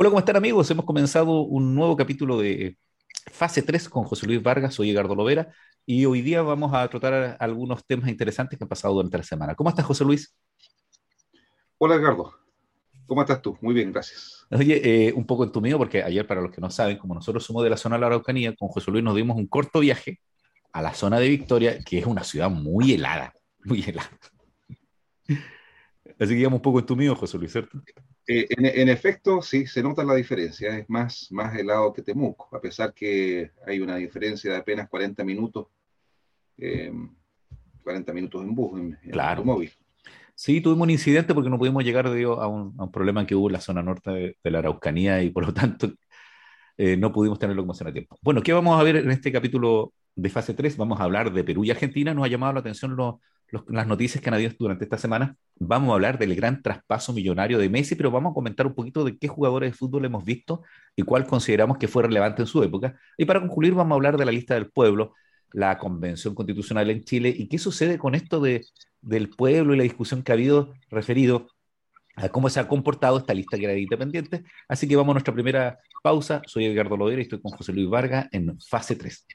Hola, ¿cómo están amigos? Hemos comenzado un nuevo capítulo de Fase 3 con José Luis Vargas, soy Edgardo Lovera y hoy día vamos a tratar algunos temas interesantes que han pasado durante la semana. ¿Cómo estás, José Luis? Hola, Edgardo. ¿Cómo estás tú? Muy bien, gracias. Oye, eh, un poco entumido porque ayer, para los que no saben, como nosotros somos de la zona de la Araucanía, con José Luis nos dimos un corto viaje a la zona de Victoria, que es una ciudad muy helada, muy helada. Así que íbamos un poco entumidos, José Luis, ¿cierto? Eh, en, efecto, sí, se nota la diferencia. Es más, más helado que Temuco, a pesar que hay una diferencia de apenas 40 minutos, 40 eh, minutos en bus, en, claro. móvil. Sí, tuvimos un incidente porque no pudimos llegar a, un, a un problema que hubo en la zona norte de, la Araucanía y por lo tanto eh, no pudimos tener locomoción a tiempo. Bueno, ¿qué vamos a ver en este capítulo de fase 3? Vamos a hablar de Perú y Argentina. Nos ha llamado la atención los las noticias que han habido durante esta semana. Vamos a hablar del gran traspaso millonario de Messi, pero vamos a comentar un poquito de qué jugadores de fútbol hemos visto y cuál consideramos que fue relevante en su época. Y para concluir, vamos a hablar de la lista del pueblo, la convención constitucional en Chile y qué sucede con esto de, del pueblo y la discusión que ha habido referido a cómo se ha comportado esta lista que era independiente. Así que vamos a nuestra primera pausa. Soy Edgardo Lodera y estoy con José Luis Vargas en fase 3.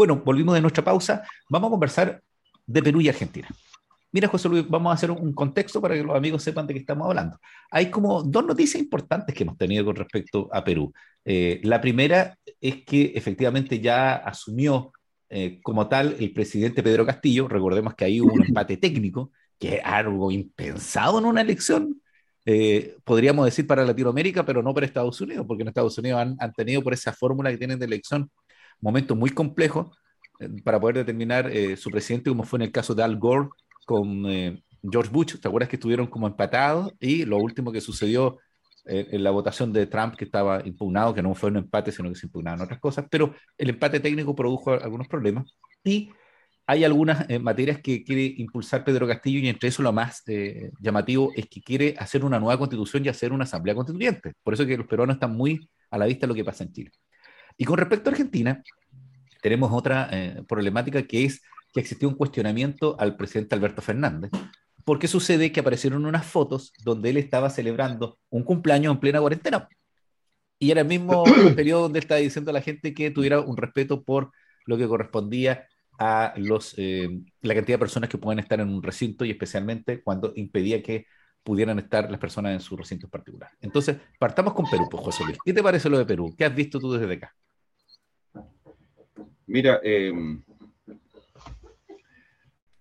Bueno, volvimos de nuestra pausa. Vamos a conversar de Perú y Argentina. Mira, José Luis, vamos a hacer un contexto para que los amigos sepan de qué estamos hablando. Hay como dos noticias importantes que hemos tenido con respecto a Perú. Eh, la primera es que efectivamente ya asumió eh, como tal el presidente Pedro Castillo. Recordemos que ahí hubo un empate técnico, que es algo impensado en una elección, eh, podríamos decir para Latinoamérica, pero no para Estados Unidos, porque en Estados Unidos han, han tenido por esa fórmula que tienen de elección momento muy complejo eh, para poder determinar eh, su presidente, como fue en el caso de Al Gore con eh, George Bush. ¿Te acuerdas que estuvieron como empatados? Y lo último que sucedió en la votación de Trump, que estaba impugnado, que no fue un empate, sino que se impugnaban otras cosas, pero el empate técnico produjo algunos problemas. Y hay algunas materias que quiere impulsar Pedro Castillo y entre eso lo más llamativo es que quiere hacer una nueva constitución y hacer una asamblea constituyente. Por eso que los peruanos están muy a la vista de lo que pasa en Chile. Y con respecto a Argentina, tenemos otra eh, problemática que es que existió un cuestionamiento al presidente Alberto Fernández. Porque sucede que aparecieron unas fotos donde él estaba celebrando un cumpleaños en plena cuarentena. Y era el mismo periodo donde él estaba diciendo a la gente que tuviera un respeto por lo que correspondía a los, eh, la cantidad de personas que pueden estar en un recinto y especialmente cuando impedía que pudieran estar las personas en su recinto particular. Entonces, partamos con Perú, pues, José Luis. ¿Qué te parece lo de Perú? ¿Qué has visto tú desde acá? Mira, em,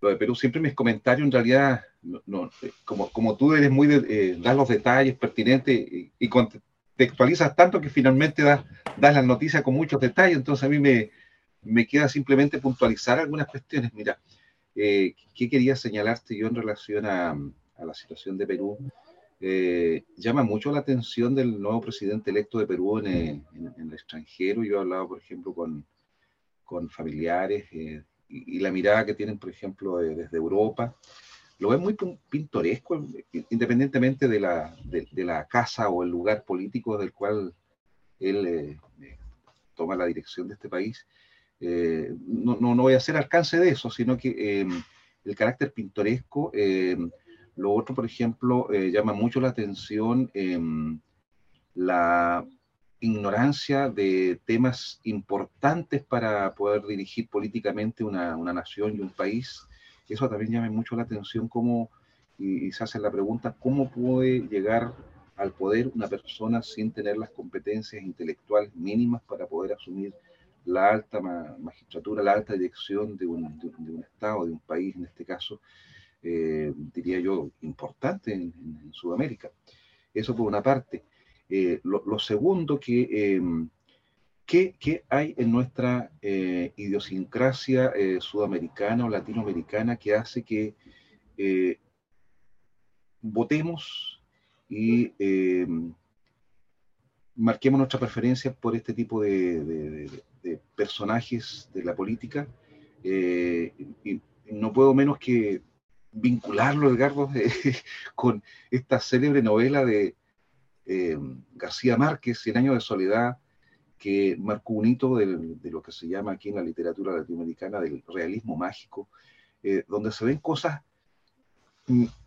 lo de Perú, siempre mis comentarios en realidad, no, como, como tú eres muy de eh, dar los detalles pertinentes y, contextualizas tanto que finalmente das, das las noticias con muchos detalles, entonces a mí me, me queda simplemente puntualizar algunas cuestiones. Mira, eh, ¿qué quería señalarte yo en relación a, a la situación de Perú? Eh, llama mucho la atención del nuevo presidente electo de Perú en, en, en el extranjero. Yo he hablado, por ejemplo, con, con familiares eh, y, la mirada que tienen, por ejemplo, desde Europa. Lo ven muy pintoresco, independientemente de la, de, la casa o el lugar político del cual él eh, eh, toma la dirección de este país. no, no, no, voy a hacer alcance de eso, sino que el carácter pintoresco, lo otro, por ejemplo, llama mucho la atención la ignorancia de temas importantes para poder dirigir políticamente una, una nación y un país. Eso también llama mucho la atención cómo, y, se hace la pregunta, ¿cómo puede llegar al poder una persona sin tener las competencias intelectuales mínimas para poder asumir la alta magistratura, la alta dirección de un, de, un Estado, de un país, en este caso, eh, diría yo, importante en, en Sudamérica? Eso por una parte. Eh, lo, segundo, que, em, ¿qué, hay en nuestra eh, idiosincrasia eh, sudamericana o latinoamericana que hace que votemos y em, marquemos nuestra preferencia por este tipo de, personajes de la política? y no puedo menos que vincularlo, Edgardo, con esta célebre novela de eh, García Márquez, Cien años de soledad, que marcó un hito de lo que se llama aquí en la literatura latinoamericana del realismo mágico, eh, donde se ven cosas,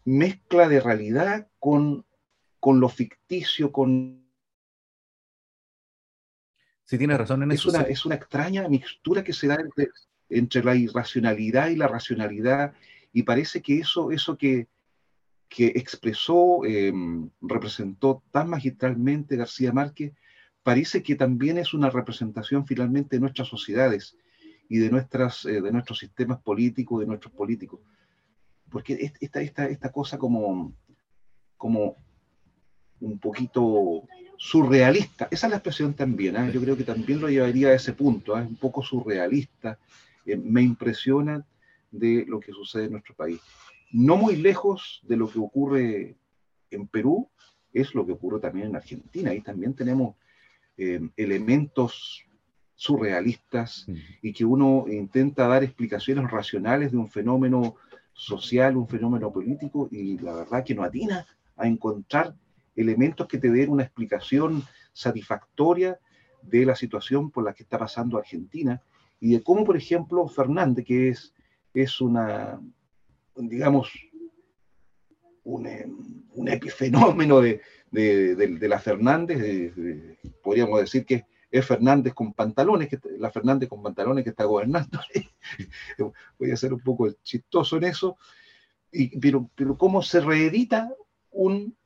mezcla de realidad con, con lo ficticio, con... Sí, tienes razón en es eso. Una, Es una extraña mixtura que se da entre, entre la irracionalidad y la racionalidad, y parece que eso, eso que, que expresó, em, representó tan magistralmente García Márquez, parece que también es una representación finalmente de nuestras sociedades y de, nuestras, eh, de nuestros sistemas políticos, de nuestros políticos. Porque esta, esta, esta cosa como, como un poquito surrealista, esa es la expresión también, ¿eh? yo creo que también lo llevaría a ese punto, es ¿eh? un poco surrealista, me impresiona de lo que sucede en nuestro país. No muy lejos de lo que ocurre en Perú, es lo que ocurre también en Argentina. Ahí también tenemos eh, elementos surrealistas y que uno intenta dar explicaciones racionales de un fenómeno social, un fenómeno político, y la verdad que no atina a encontrar elementos que te den una explicación satisfactoria de la situación por la que está pasando Argentina y de cómo, por ejemplo, Fernández, que es, es una, digamos, un, eh, un epifenómeno de, de, la Fernández, podríamos decir que es Fernández con pantalones, que, la Fernández con pantalones que está gobernando. Voy a ser un poco chistoso en eso, y, pero, pero cómo se reedita un,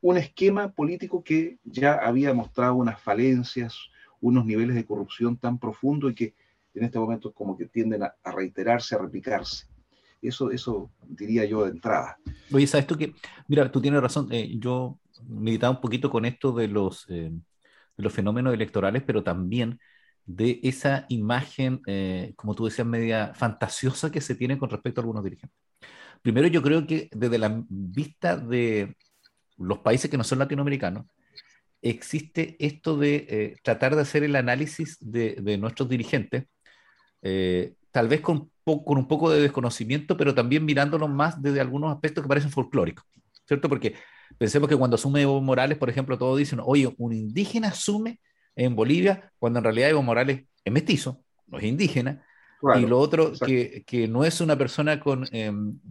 un esquema político que ya había mostrado unas falencias, unos niveles de corrupción tan profundos y que en este momento como que tienden a, a reiterarse, a replicarse. Eso, eso diría yo de entrada. Oye, ¿sabes tú que? Mira, tú tienes razón. Eh, yo meditaba un poquito con esto de los, eh, de los fenómenos electorales, pero también de esa imagen, eh, como tú decías, media fantasiosa que se tiene con respecto a algunos dirigentes. Primero, yo creo que desde la vista de los países que no son latinoamericanos, existe esto de tratar de hacer el análisis de, de nuestros dirigentes, tal vez con con un poco de desconocimiento, pero también mirándolos más desde algunos aspectos que parecen folclóricos, ¿cierto? Porque pensemos que cuando asume Evo Morales, por ejemplo, todos dicen, oye, un indígena asume en Bolivia, cuando en realidad Evo Morales es mestizo, no es indígena, y lo otro, que, que, no es una persona con,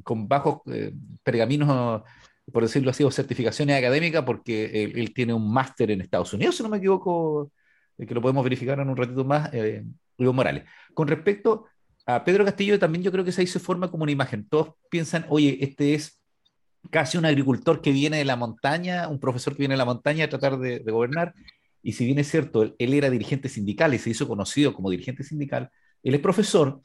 con bajos eh, pergaminos, por decirlo así, o certificaciones académicas, porque él, tiene un máster en Estados Unidos, si no me equivoco, eh, que lo podemos verificar en un ratito más, eh, Evo Morales. Con respecto a Pedro Castillo también yo creo que se forma como una imagen. Todos piensan, oye, este es casi un agricultor que viene de la montaña, un profesor que viene de la montaña a tratar de, gobernar. Y si bien es cierto, él, era dirigente sindical y se hizo conocido como dirigente sindical, él es profesor,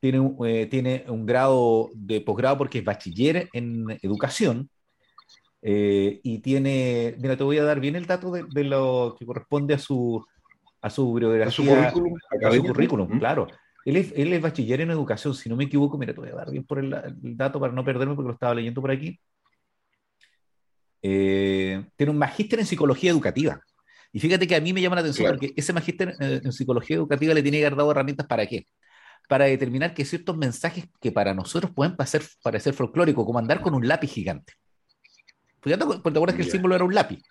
tiene un, eh, tiene un grado de posgrado porque es bachiller en educación. Eh, y tiene, mira, te voy a dar bien el dato de, lo que corresponde a su, a su biografía, a su currículum, a su currículum claro. Él es, bachiller en educación, si no me equivoco, mira, te voy a dar bien por el, dato para no perderme porque lo estaba leyendo por aquí. Eh, tiene un magíster en psicología educativa. Y fíjate que a mí me llama la atención porque ese magíster eh, en psicología educativa le tiene que haber dado herramientas para qué? Para determinar que ciertos mensajes que para nosotros pueden parecer, parecer folclóricos, como andar con un lápiz gigante. Fíjate, ¿te acuerdas que el símbolo era un lápiz?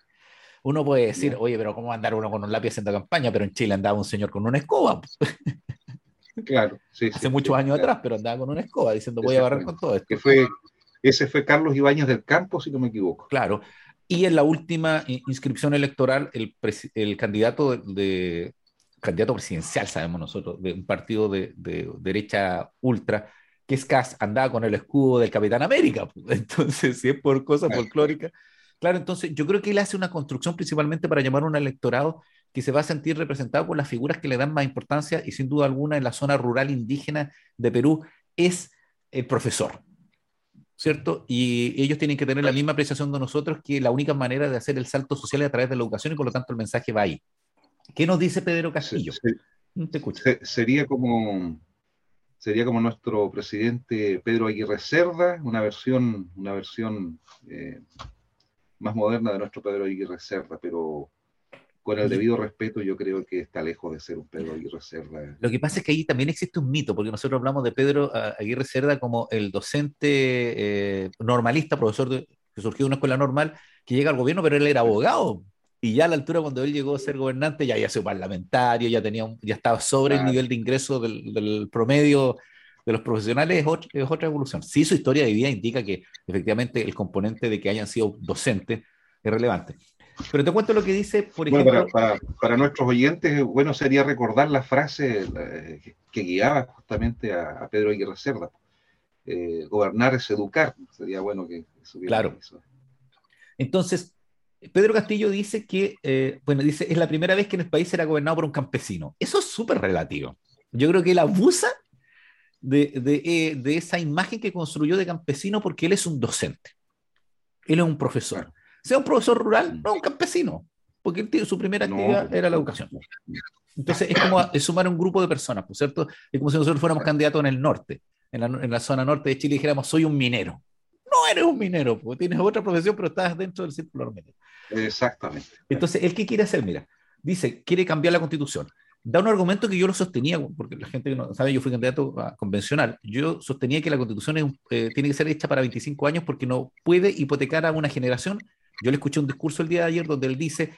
Uno puede decir, oye, pero ¿cómo andar uno con un lápiz haciendo campaña? Pero en Chile andaba un señor con una escoba. Claro, sí. Hace muchos años atrás, pero andaba con una escoba diciendo voy a barrer con todo esto. Que fue, ese fue Carlos Ibáñez del Campo, si no me equivoco. Claro. Y en la última inscripción electoral, el, el candidato de, candidato presidencial, sabemos nosotros, de un partido de, derecha ultra, que es Cas, andaba con el escudo del Capitán América. Entonces, si es por cosas folclóricas. Claro, entonces yo creo que él hace una construcción principalmente para llamar a un electorado que se va a sentir representado por las figuras que le dan más importancia y sin duda alguna en la zona rural indígena de Perú es el profesor, ¿cierto? Y ellos tienen que tener la misma apreciación de nosotros que la única manera de hacer el salto social es a través de la educación y por lo tanto el mensaje va ahí. ¿Qué nos dice Pedro Castillo? Te sería como sería como nuestro presidente Pedro Aguirre Cerda, una versión, una versión eh, más moderna de nuestro Pedro Aguirre Cerda, pero con el debido respeto, yo creo que está lejos de ser un Pedro Aguirre Cerda. Lo que pasa es que ahí también existe un mito, porque nosotros hablamos de Pedro ah, Aguirre Cerda como el docente eh, normalista, profesor que surgió de una escuela normal, que llega al gobierno, pero él era abogado. Y ya a la altura, cuando él llegó a ser gobernante, ya había sido parlamentario, ya, tenía ya estaba sobre el nivel de ingreso del, promedio de los profesionales es otra, evolución. Sí, su historia de vida indica que efectivamente el componente de que hayan sido docentes es relevante. Pero te cuento lo que dice, por ejemplo. para, nuestros oyentes, bueno, sería recordar la frase eh, que guiaba justamente a, Pedro Aguirre Cerda. Eh, gobernar es educar. Sería bueno que Claro. Eso. Entonces, Pedro Castillo dice que, eh, bueno, dice, es la primera vez que en el país será gobernado por un campesino. Eso es súper relativo. Yo creo que él abusa de, de, esa imagen que construyó de campesino porque él es un docente. Él es un profesor sea un profesor rural, no un campesino, porque su primera actividad pues, era la educación. Entonces es como sumar un grupo de personas, ¿por cierto? Es como si nosotros fuéramos candidatos en el norte, en la, en la, zona norte de Chile, y dijéramos, soy un minero. No eres un minero, porque tienes otra profesión, pero estás dentro del círculo minero. Exactamente. Entonces, ¿el qué quiere hacer? Mira, dice, quiere cambiar la constitución. Da un argumento que yo lo sostenía, porque la gente que no sabe, yo fui candidato a convencional. Yo sostenía que la constitución eh, tiene que ser hecha para 25 años porque no puede hipotecar a una generación yo le escuché un discurso el día de ayer donde él dice,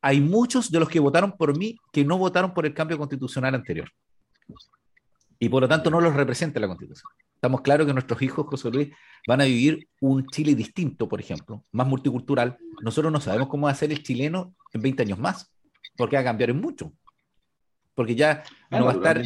hay muchos de los que votaron por mí que no votaron por el cambio constitucional anterior. Y por lo tanto no los representa la constitución. Estamos claros que nuestros hijos, José Luis, van a vivir un Chile distinto, por ejemplo, más multicultural. Nosotros no sabemos cómo va a ser el chileno en 20 años más, porque va a cambiar en mucho. Porque ya no va a estar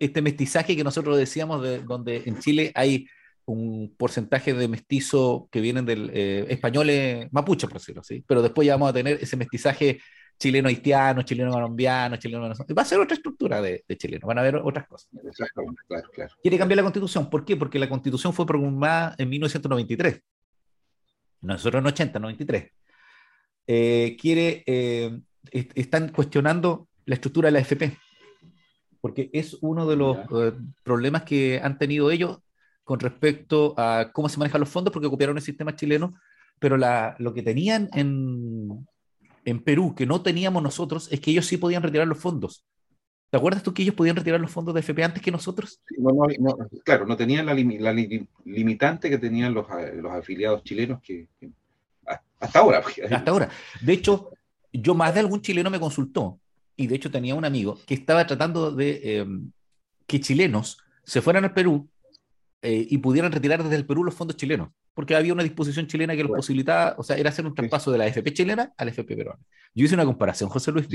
este mestizaje que nosotros decíamos, de, donde en Chile hay un porcentaje de mestizo que vienen del eh, españoles mapuche, por decirlo así, pero después ya vamos a tener ese mestizaje chileno-haitiano, chileno-colombiano, chileno Va a ser otra estructura de, de chileno, van a haber otras cosas. Exactamente, claro, claro. Quiere cambiar la constitución, ¿por qué? Porque la constitución fue promulgada en 1993, nosotros en 80, 93. Eh, quiere, eh, están cuestionando la estructura de la FP, porque es uno de los eh, problemas que han tenido ellos con respecto a cómo se manejan los fondos, porque copiaron el sistema chileno, pero lo que tenían en, en Perú, que no teníamos nosotros, es que ellos sí podían retirar los fondos. ¿Te acuerdas tú que ellos podían retirar los fondos de FP antes que nosotros? claro, no tenían la, limitante que tenían los, los afiliados chilenos que, hasta ahora. Hasta ahora. De hecho, yo más de algún chileno me consultó, y de hecho tenía un amigo que estaba tratando de eh, que chilenos se fueran al Perú eh, y pudieran retirar desde el Perú los fondos chilenos, porque había una disposición chilena que los posibilitaba, o sea, era hacer un traspaso de la FP chilena a la FP peruana. Yo hice una comparación, José Luis.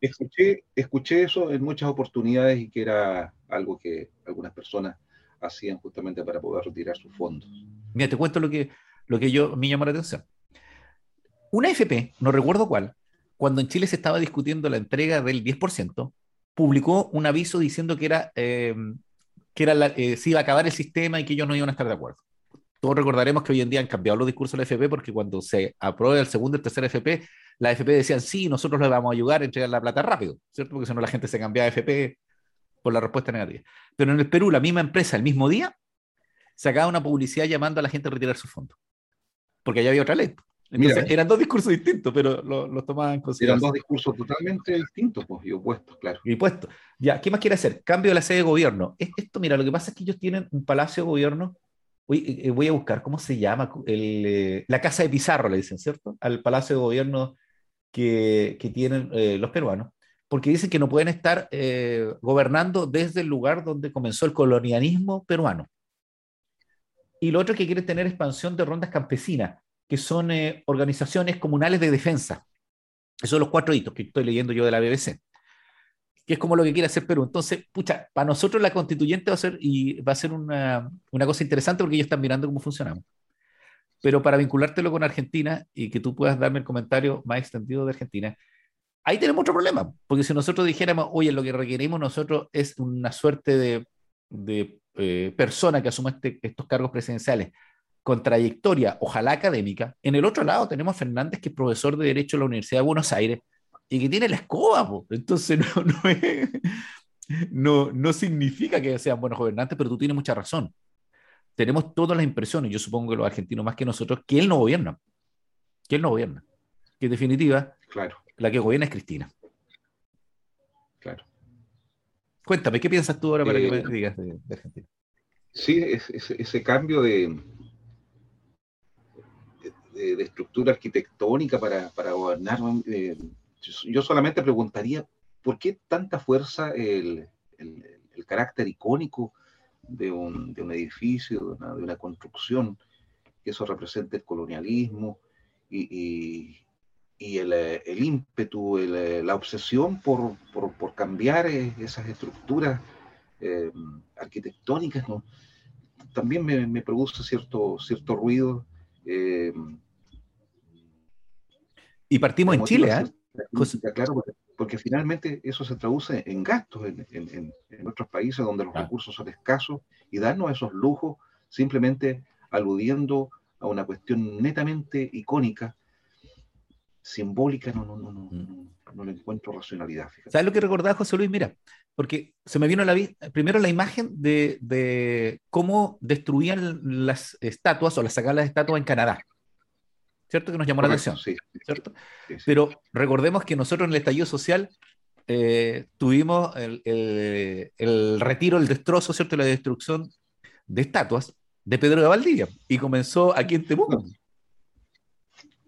escuché, escuché eso en muchas oportunidades y que era algo que algunas personas hacían justamente para poder retirar sus fondos. Mira, te cuento lo que, lo que yo me llamó la atención. Una FP, no recuerdo cuál, cuando en Chile se estaba discutiendo la entrega del 10%, publicó un aviso diciendo que era eh, que era eh, iba a acabar el sistema y que ellos no iban a estar de acuerdo. Todos recordaremos que hoy en día han cambiado los discursos de la FP porque cuando se aprueba el segundo y el tercer FP, la FP decían, sí, nosotros les vamos a ayudar a entregar la plata rápido, ¿cierto? Porque si no la gente se cambiaba de FP por la respuesta negativa. Pero en el Perú, la misma empresa, el mismo día, sacaba una publicidad llamando a la gente a retirar su fondo. Porque allá había otra ley. Entonces, eran dos discursos distintos, pero los lo tomaban en consideración. Eran dos discursos totalmente distintos pues, y opuestos, claro. Y opuestos. Ya, ¿qué más quiere hacer? Cambio de la sede de gobierno. Esto, mira, lo que pasa es que ellos tienen un palacio de gobierno. Voy, eh, eh, voy a buscar, ¿cómo se llama? El, eh, la casa de Pizarro, le dicen, ¿cierto? Al palacio de gobierno que, que tienen los peruanos. Porque dicen que no pueden estar gobernando desde el lugar donde comenzó el colonialismo peruano. Y lo otro es que quieren tener expansión de rondas campesinas que son eh, organizaciones comunales de defensa. Esos son los cuatro hitos que estoy leyendo yo de la BBC, que es como lo que quiere hacer Perú. Entonces, pucha, para nosotros la constituyente va a ser, y va a ser una, una cosa interesante porque ellos están mirando cómo funcionamos. Pero para vinculártelo con Argentina y que tú puedas darme el comentario más extendido de Argentina, ahí tenemos otro problema, porque si nosotros dijéramos, oye, lo que requerimos nosotros es una suerte de, de eh, persona que asuma este, estos cargos presidenciales con trayectoria, ojalá académica. En el otro lado tenemos a Fernández, que es profesor de Derecho en la Universidad de Buenos Aires y que tiene la escoba. Entonces no, no, significa que sean buenos gobernantes, pero tú tienes mucha razón. Tenemos todas las impresiones, yo supongo que los argentinos más que nosotros, que él no gobierna. Que él no gobierna. Que en definitiva, claro. la que gobierna es Cristina. Claro. Cuéntame, ¿qué piensas tú ahora para que eh, me digas de, Argentina? Sí, ese cambio de, de, estructura arquitectónica para, para gobernar. Eh, yo solamente preguntaría, ¿por qué tanta fuerza el, el, carácter icónico de un, edificio, de una, construcción, que eso representa el colonialismo y, el, ímpetu, la obsesión por, cambiar esas estructuras arquitectónicas, también me, produce cierto, cierto ruido. Y partimos en Chile, ¿eh? Claro, porque, finalmente eso se traduce en gastos en, en, en otros países donde los recursos son escasos y darnos esos lujos simplemente aludiendo a una cuestión netamente icónica, simbólica, no, no, no, no, mm. no, le encuentro racionalidad. ¿Sabes lo que recordaba José Luis? Mira, porque se me vino la primero la imagen de, de, cómo destruían las estatuas o las sacaban las estatuas en Canadá. ¿Cierto? Que nos llamó la atención, ¿cierto? Pero recordemos que nosotros en el estallido social eh, tuvimos el, retiro, el destrozo, ¿cierto? La destrucción de estatuas de Pedro de Valdivia y comenzó aquí en Temuco.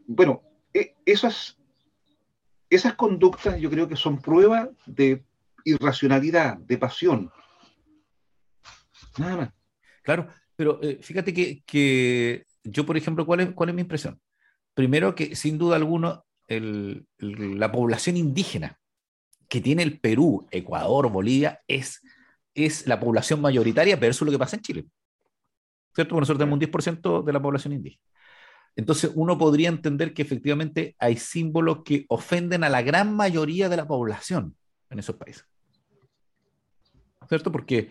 Bueno, e, esas, esas conductas yo creo que son prueba de irracionalidad, de pasión. Nada más. Claro, pero eh, fíjate que, yo, por ejemplo, ¿cuál es, ¿cuál es mi impresión? Primero que sin duda alguna la población indígena que tiene el Perú, Ecuador, Bolivia, es, es la población mayoritaria versus lo que pasa en Chile. ¿Cierto? Porque nosotros tenemos un 10% de la población indígena. Entonces uno podría entender que efectivamente hay símbolos que ofenden a la gran mayoría de la población en esos países. ¿Cierto? Porque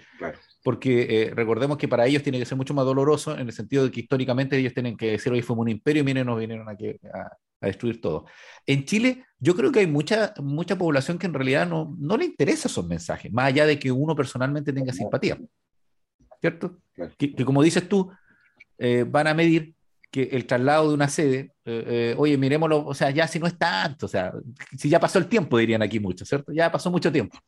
porque eh, recordemos que para ellos tiene que ser mucho más doloroso en el sentido de que históricamente ellos tienen que decir, hoy fuimos un imperio y miren, nos vinieron a, destruir todo. En Chile, yo creo que hay mucha, mucha población que en realidad no, no le interesa esos mensajes, más allá de que uno personalmente tenga simpatía. ¿Cierto? Que, como dices tú, eh, van a medir que el traslado de una sede, eh, oye, miremoslo, o sea, ya si no es tanto, o sea, si ya pasó el tiempo, dirían aquí muchos, ¿cierto? Ya pasó mucho tiempo.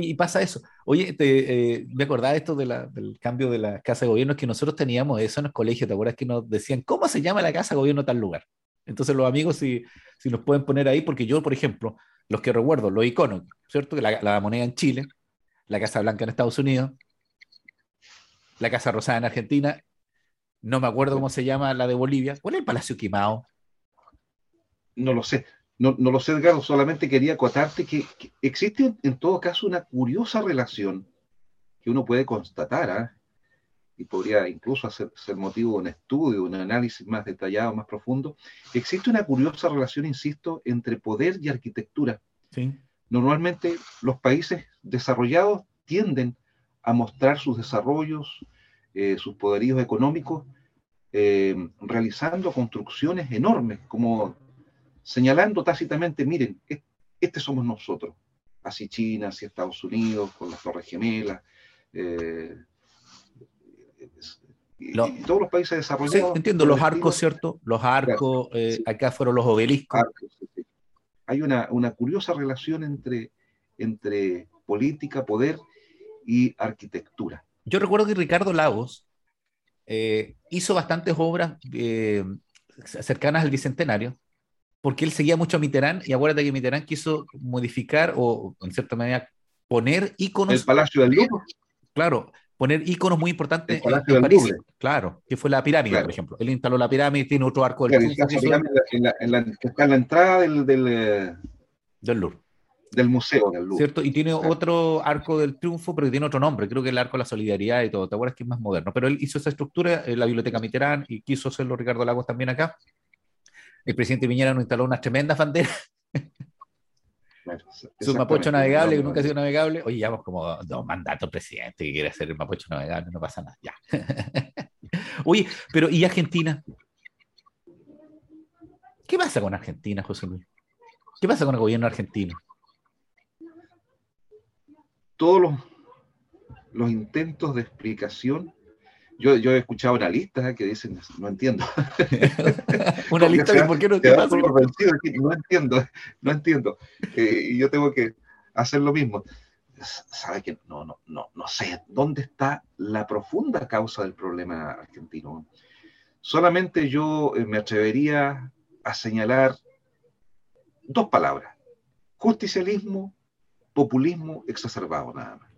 Y pasa eso. Oye, te, eh, me acordaba esto de la, del cambio de la casa de gobierno, que nosotros teníamos eso en el colegio, ¿te acuerdas que nos decían, ¿cómo se llama la casa de gobierno tal lugar? Entonces los amigos, si, si nos pueden poner ahí, porque yo, por ejemplo, los que recuerdo, los iconos, ¿cierto? La, la moneda en Chile, la Casa Blanca en Estados Unidos, la Casa Rosada en Argentina, no me acuerdo cómo se llama la de Bolivia. ¿Cuál es el Palacio Quimao? No lo sé. No, lo sé, Edgardo, solamente quería acotarte que, existe en todo caso una curiosa relación que uno puede constatar, ¿ah? y podría incluso hacer, ser motivo de un estudio, un análisis más detallado, más profundo. Existe una curiosa relación, insisto, entre poder y arquitectura. Normalmente los países desarrollados tienden a mostrar sus desarrollos, eh, sus poderíos económicos, eh, realizando construcciones enormes, como señalando tácitamente, miren, este somos nosotros, así China, así Estados Unidos, con las Torres Gemelas, eh, y, todos los países desarrollados. entiendo, los arcos, ¿cierto? Los arcos, eh, acá fueron los obeliscos. Hay una, curiosa relación entre, entre política, poder y arquitectura. Yo recuerdo que Ricardo Lagos eh, hizo bastantes obras cercanas al Bicentenario, porque él seguía mucho a Mitterrand y acuérdate que Mitterrand quiso modificar o, en cierta manera, poner íconos. El Palacio del Louvre. Claro, poner íconos muy importantes en, París. Claro, que fue la pirámide, por ejemplo. Él instaló la pirámide, tiene otro arco del claro, en, la, en, la, está en la entrada del, del, eh, del Louvre. Del museo del Louvre. ¿Cierto? Y tiene otro arco del triunfo, pero tiene otro nombre. Creo que el arco de la solidaridad y todo. ¿Te acuerdas que es más moderno? Pero él hizo esa estructura en la biblioteca Mitterrand y quiso hacerlo Ricardo Lagos también acá el presidente Piñera nos instaló unas tremendas banderas. Su Mapocho navegable, que nunca ha sido navegable. Oye, llevamos como dos mandatos presidente que quiere hacer el Mapocho navegable, no pasa nada. Ya. Oye, pero ¿y Argentina? ¿Qué pasa con Argentina, José Luis? ¿Qué pasa con el gobierno argentino? Todos los, los intentos de explicación yo, yo he escuchado analistas que dicen, no entiendo. Una lista de por qué no te pasa. No entiendo, no entiendo. Eh, y yo tengo que hacer lo mismo. ¿Sabe que no, no, no, no sé dónde está la profunda causa del problema argentino? Solamente yo eh, me atrevería a señalar dos palabras: justicialismo, populismo exacerbado, nada más.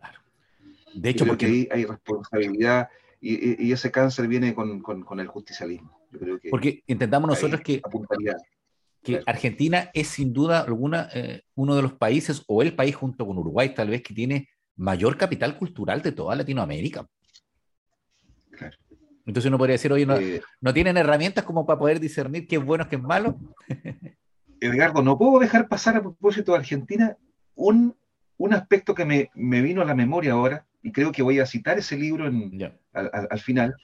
De hecho, porque ahí hay responsabilidad y, ese cáncer viene con, el justicialismo. porque intentamos nosotros que, que Argentina es sin duda alguna eh, uno de los países, o el país junto con Uruguay tal vez, que tiene mayor capital cultural de toda Latinoamérica. Entonces uno podría decir, oye, no, eh, no tienen herramientas como para poder discernir qué es bueno, qué es malo. Edgardo, no puedo dejar pasar a propósito de Argentina un, aspecto que me, vino a la memoria ahora, y creo que voy a citar ese libro al, final.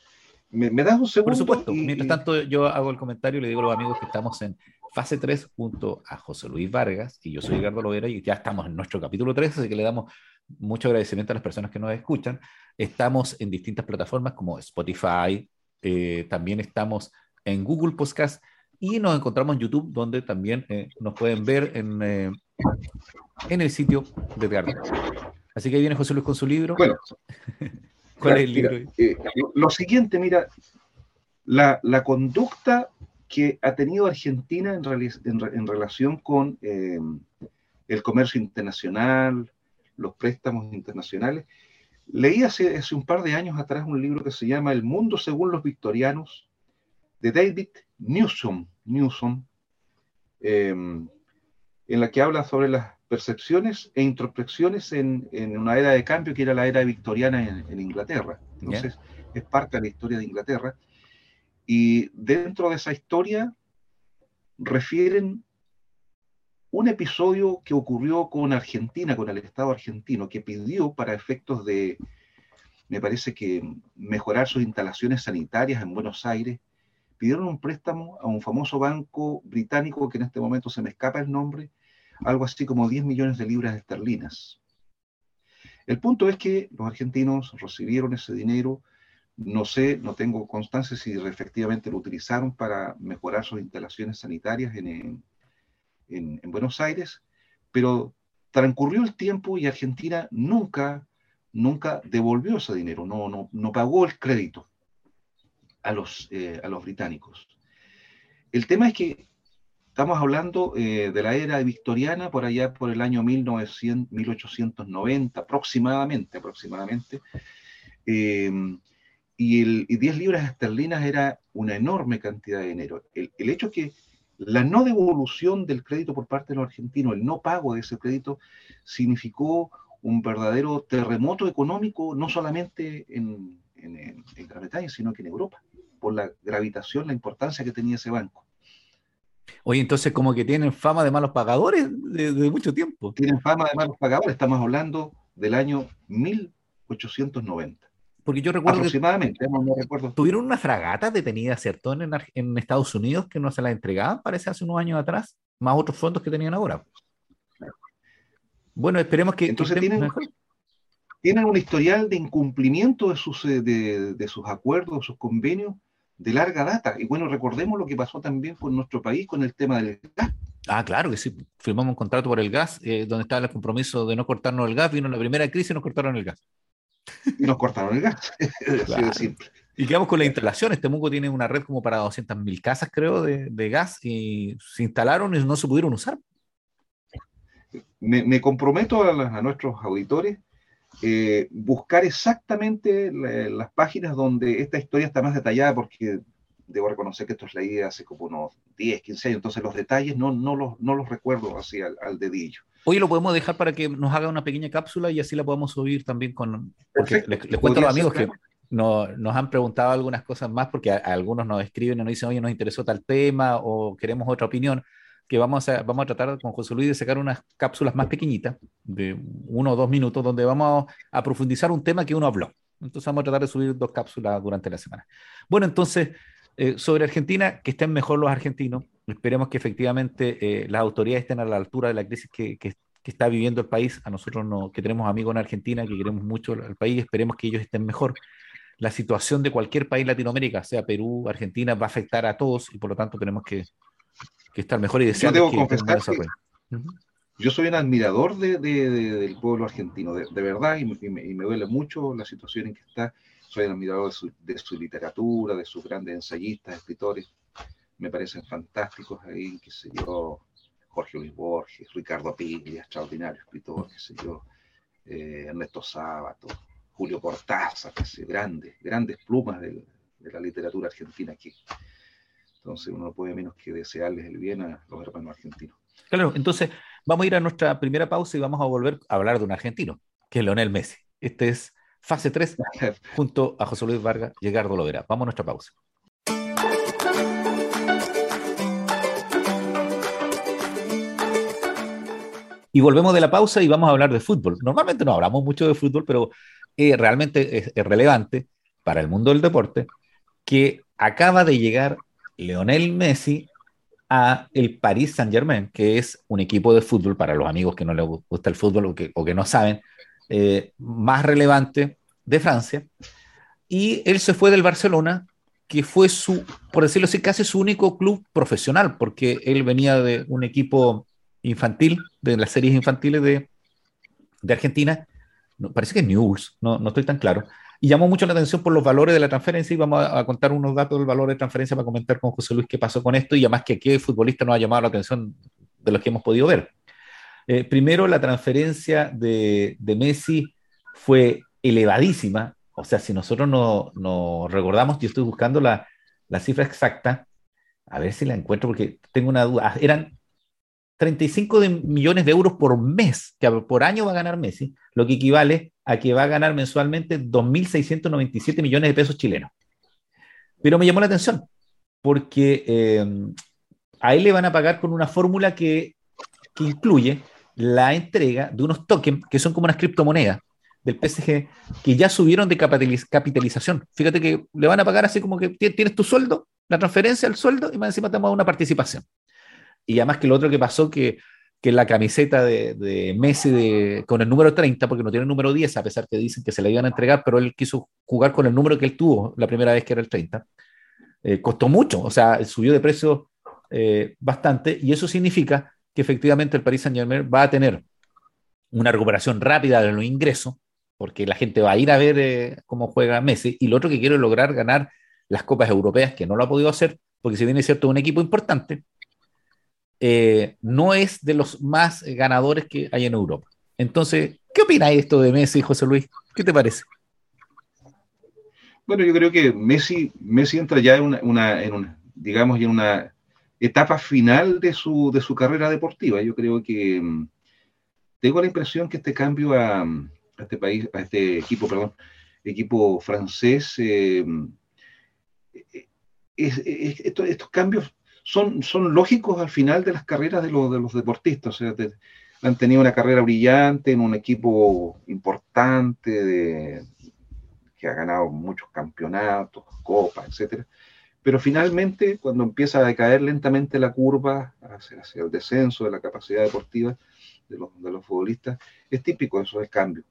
¿Me, das un segundo? Por supuesto. Mientras tanto, yo hago el comentario y le digo a los amigos que estamos en fase 3 junto a José Luis Vargas, y yo soy Edgardo Lovera, y ya estamos en nuestro capítulo 3, así que le damos mucho agradecimiento a las personas que nos escuchan. Estamos en distintas plataformas como Spotify, eh, también estamos en Google Podcast y nos encontramos en YouTube, donde también eh, nos pueden ver en, eh, en el sitio de Edgardo. Así que ahí viene José Luis con su libro. Bueno, ¿cuál es el libro? lo siguiente, mira, la, la, conducta que ha tenido Argentina en, en relación con el comercio internacional, los préstamos internacionales. Leí hace, hace, un par de años atrás un libro que se llama El mundo según los victorianos, de David Newsom, Newsom em, en la que habla sobre las percepciones e introspecciones en, en, una era de cambio que era la era victoriana en, Inglaterra. Entonces, es parte de la historia de Inglaterra. Y dentro de esa historia refieren un episodio que ocurrió con Argentina, con el Estado argentino, que pidió para efectos de, me parece que mejorar sus instalaciones sanitarias en Buenos Aires, pidieron un préstamo a un famoso banco británico que en este momento se me escapa el nombre, algo así como 10 millones de libras esterlinas. El punto es que los argentinos recibieron ese dinero, no sé, no tengo constancia si efectivamente lo utilizaron para mejorar sus instalaciones sanitarias en, en, Buenos Aires, pero transcurrió el tiempo y Argentina nunca, nunca devolvió ese dinero, no, no, no pagó el crédito a los, eh, a los británicos. El tema es que estamos hablando eh, de la era victoriana por allá por el año 1900, 1890 aproximadamente, aproximadamente, eh, y, el, 10 libras esterlinas era una enorme cantidad de dinero. El, el hecho que la no devolución del crédito por parte de los argentinos, el no pago de ese crédito, significó un verdadero terremoto económico, no solamente en, Gran Bretaña, sino que en Europa, por la gravitación, la importancia que tenía ese banco. Oye, entonces como que tienen fama de malos pagadores desde mucho tiempo. Tienen fama de malos pagadores, estamos hablando del año 1890. Porque yo recuerdo Aproximadamente, no, recuerdo. Tuvieron una fragata detenida, ¿cierto? En, en, Estados Unidos que no se la entregaban, parece, hace unos años atrás, más otros fondos que tenían ahora. Bueno, esperemos que. Entonces tienen, tienen un historial de incumplimiento de sus, eh, de, sus acuerdos, de sus convenios de larga data. Y bueno, recordemos lo que pasó también con nuestro país con el tema del gas. Ah, claro que sí. Firmamos un contrato por el gas, eh, donde estaba el compromiso de no cortarnos el gas. Vino la primera crisis y nos cortaron el gas y nos cortaron el gas. Y quedamos con la instalación. Este Temuco tiene una red como para 200.000 casas, creo, de, gas y se instalaron y no se pudieron usar. Me, comprometo a, nuestros auditores eh, buscar exactamente las páginas donde esta historia está más detallada, porque debo reconocer que esto es leí hace como unos 10, 15 años, entonces los detalles no, no, los, no los recuerdo así al, al dedillo. Hoy lo podemos dejar para que nos haga una pequeña cápsula y así la podemos subir también con... Porque les, cuento a los amigos que no, nos han preguntado algunas cosas más porque algunos nos escriben y nos dicen, oye, nos interesó tal tema o queremos otra opinión, que vamos a, vamos a tratar con José Luis de sacar unas cápsulas más pequeñitas, de uno o dos minutos, donde vamos a profundizar un tema que uno habló. Entonces vamos a tratar de subir dos cápsulas durante la semana. Bueno, entonces, eh, sobre Argentina, que estén mejor los argentinos, Esperemos que efectivamente eh, las autoridades estén a la altura de la crisis que, está viviendo el país. A nosotros no, que tenemos amigos en Argentina, que queremos mucho al país, esperemos que ellos estén mejor. La situación de cualquier país Latinoamérica, sea Perú, Argentina, va a afectar a todos y por lo tanto tenemos que, estar mejor y desear yo debo confesar que Yo soy un admirador del pueblo argentino, de, verdad, y me, duele mucho la situación en que está. Soy un admirador de su, de su literatura, de sus grandes ensayistas, escritores me parecen fantásticos ahí, qué sé yo, Jorge Luis Borges, Ricardo Piglia, extraordinario escritor, qué sé yo, eh, Ernesto Sábato, Julio Cortázar, grandes, grandes plumas de, la literatura argentina aquí. Entonces uno no puede menos que desearles el bien a los hermanos argentinos. Claro, entonces vamos a ir a nuestra primera pausa y vamos a volver a hablar de un argentino, que es Leonel Messi. Este es fase 3 junto a José Luis Vargas y Edgardo Lovera. Vamos a nuestra pausa. Y volvemos de la pausa y vamos a hablar de fútbol. Normalmente no hablamos mucho de fútbol, pero eh, realmente es, es, relevante para el mundo del deporte que acaba de llegar Leonel Messi a el Paris Saint Germain, que es un equipo de fútbol para los amigos que no les gusta el fútbol o que, no saben, eh, más relevante de Francia. Y él se fue del Barcelona, que fue su, por decirlo así, casi su único club profesional, porque él venía de un equipo infantil, de las series infantiles de, de Argentina, parece que News, no, no estoy tan claro, y llamó mucho la atención por los valores de la transferencia y vamos a, contar unos datos del valor de transferencia para comentar con José Luis qué pasó con esto y además que qué futbolista nos ha llamado la atención de los que hemos podido ver. Eh, primero, la transferencia de, Messi fue elevadísima, o sea, si nosotros nos no recordamos, yo estoy buscando la, la cifra exacta, a ver si la encuentro porque tengo una duda, eran 35 de millones de euros por mes, que por año va a ganar Messi, lo que equivale a que va a ganar mensualmente 2.697 millones de pesos chilenos. Pero me llamó la atención, porque eh, a él le van a pagar con una fórmula que, que, incluye la entrega de unos tokens que son como unas criptomonedas del PSG que ya subieron de capitalización. Fíjate que le van a pagar así como que tienes tu sueldo, la transferencia al sueldo y más encima te damos una participación. Y además que lo otro que pasó que que la camiseta de, de Messi de, con el número 30, porque no tiene el número 10, a pesar que dicen que se le iban a entregar, pero él quiso jugar con el número que él tuvo la primera vez que era el 30. Eh, costó mucho, o sea, subió de precio eh, bastante, y eso significa que efectivamente el Paris Saint Germain va a tener una recuperación rápida de los ingresos, porque la gente va a ir a ver eh, cómo juega Messi, y lo otro que quiere es lograr ganar las copas europeas, que no lo ha podido hacer, porque si bien es cierto un equipo importante, eh, no es de los más ganadores que hay en Europa. Entonces, ¿qué opina esto de Messi, José Luis? ¿Qué te parece? Bueno, yo creo que Messi, Messi entra ya en una, digamos, en una etapa final de su, de su carrera deportiva. Yo creo que mm, tengo la impresión que este cambio a, este país, a este equipo, perdón, equipo francés, eh, es, estos, estos cambios son, son lógicos al final de las carreras de, los, de los deportistas. O sea, han tenido una carrera brillante en un equipo importante que ha ganado muchos campeonatos, copas, etcétera. Pero finalmente, cuando empieza a decaer lentamente la curva hacia, hacia el descenso de la capacidad deportiva de los, de los futbolistas, es típico eso del cambio.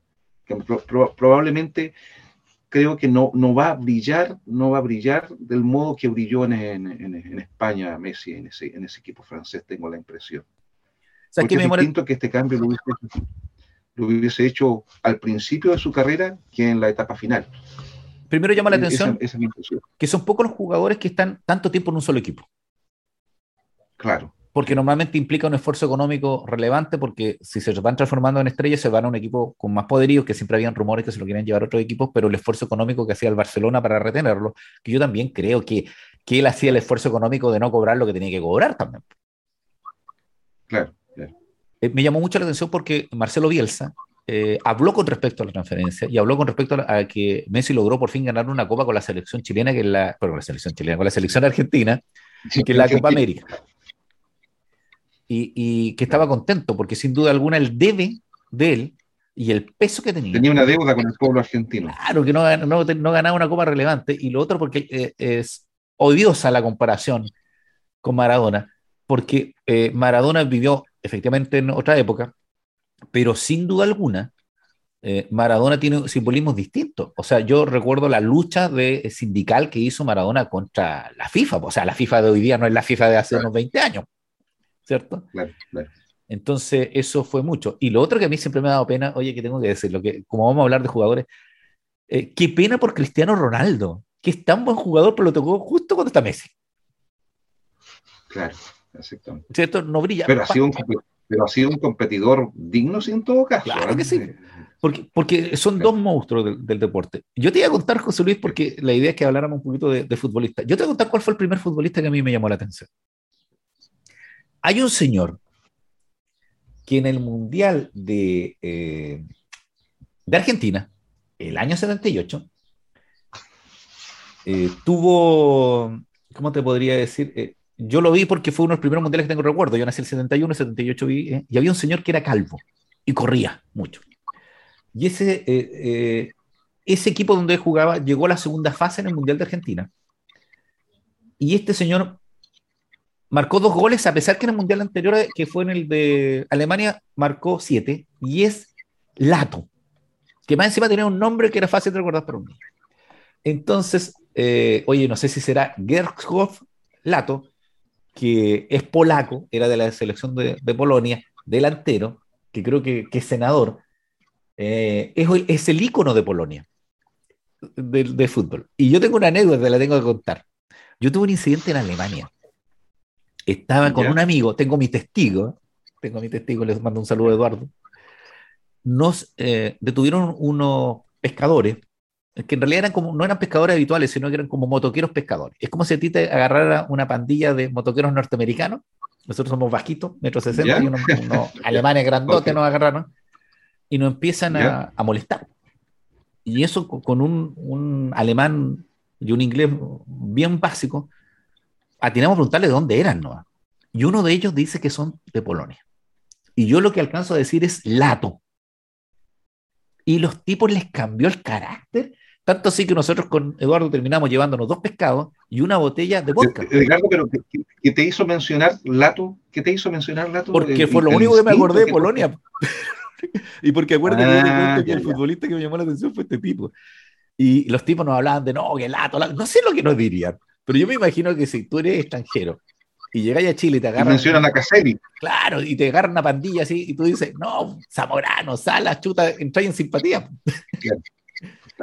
Que pro, probablemente creo que no, no va a brillar, no va a brillar del modo que brilló en, en, en España Messi, en ese, en ese equipo francés, tengo la impresión. O sea, Porque es distinto que este cambio lo hubiese, lo hubiese, hecho al principio de su carrera que en la etapa final. Primero llama la atención esa, esa que son pocos los jugadores que están tanto tiempo en un solo equipo. Claro porque normalmente implica un esfuerzo económico relevante, porque si se van transformando en estrellas, se van a un equipo con más poderío, que siempre habían rumores que se lo querían llevar a otros equipos, pero el esfuerzo económico que hacía el Barcelona para retenerlo, que yo también creo que, que él hacía el esfuerzo económico de no cobrar lo que tenía que cobrar también. Claro, claro. Eh, me llamó mucho la atención porque Marcelo Bielsa eh, habló con respecto a la transferencia y habló con respecto a, a, que Messi logró por fin ganar una copa con la selección chilena, que es la, bueno, la selección chilena, con la selección argentina, que es la Copa América y, y, que estaba contento, porque sin duda alguna el debe de él y el peso que tenía. Tenía una deuda con el pueblo argentino. Claro, que no, no, no ganaba una copa relevante. Y lo otro porque eh, es odiosa la comparación con Maradona, porque eh, Maradona vivió efectivamente en otra época, pero sin duda alguna, eh, Maradona tiene simbolismos distintos. O sea, yo recuerdo la lucha de, sindical que hizo Maradona contra la FIFA. O sea, la FIFA de hoy día no es la FIFA de hace unos 20 años. ¿Cierto? Claro, claro. Entonces, eso fue mucho. Y lo otro que a mí siempre me ha dado pena, oye, que tengo que decirlo, que como vamos a hablar de jugadores, eh, qué pena por Cristiano Ronaldo, que es tan buen jugador, pero lo tocó justo cuando está Messi. Claro, exactamente. ¿Cierto? No brilla. Pero ha, sido un, pero ha sido un competidor digno, sí, en todo caso. Claro que sí. Porque, porque son dos monstruos del, deporte. Yo te iba a contar, José Luis, porque la idea es que habláramos un poquito de, de futbolista. Yo te voy a contar cuál fue el primer futbolista que a mí me llamó la atención. Hay un señor que en el Mundial de, eh, Argentina, el año 78, eh, tuvo, ¿cómo te podría decir? Eh, yo lo vi porque fue uno de los primeros mundiales que tengo recuerdo. Yo nací en el 71, el 78 vi, y había un señor que era calvo y corría mucho. Y ese, ese equipo donde jugaba llegó a la segunda fase en el Mundial de Argentina. Y este señor marcó dos goles, a pesar que en el mundial anterior, que fue en el de Alemania, marcó siete, y es Lato, que más encima tenía un nombre que era fácil de recordar para niño. Entonces, eh, oye, no sé si será Gershov Lato, que es polaco, era de la selección de, Polonia, delantero, que creo que, es senador, eh, es, el ícono de Polonia, de, de fútbol. Y yo tengo una anécdota, la tengo que contar. Yo tuve un incidente en Alemania estaba con un amigo, tengo mi testigo, tengo mi testigo, les mando un saludo a Eduardo. Nos eh, detuvieron unos pescadores, que en realidad eran como, no eran pescadores habituales, sino que eran como motoqueros pescadores. Es como si a ti te agarrara una pandilla de motoqueros norteamericanos. Nosotros somos bajitos, metro sesenta, y unos, alemanes grandotes nos agarraron y nos empiezan a, molestar. Y eso con un, un alemán y un inglés bien básico, atinamos a preguntarle de dónde eran, ¿no? Y uno de ellos dice que son de Polonia. Y yo lo que alcanzo a decir es lato. Y los tipos les cambió el carácter, tanto así que nosotros con Eduardo terminamos llevándonos dos pescados y una botella de vodka. Edgardo, pero ¿qué, te hizo mencionar lato? ¿Qué te hizo mencionar lato? Porque fue lo único que me acordé de Polonia. y porque acuérdate ah, que el futbolista que me llamó la atención fue este tipo. Y los tipos nos hablaban de no, que lato, lato. no sé lo que nos dirían. Pero yo me imagino que si tú eres extranjero y llegáis a Chile y te agarran. mencionan a Caselli. Claro, y te agarran una pandilla así y tú dices, no, Zamorano, Salas, chuta, entra en simpatía.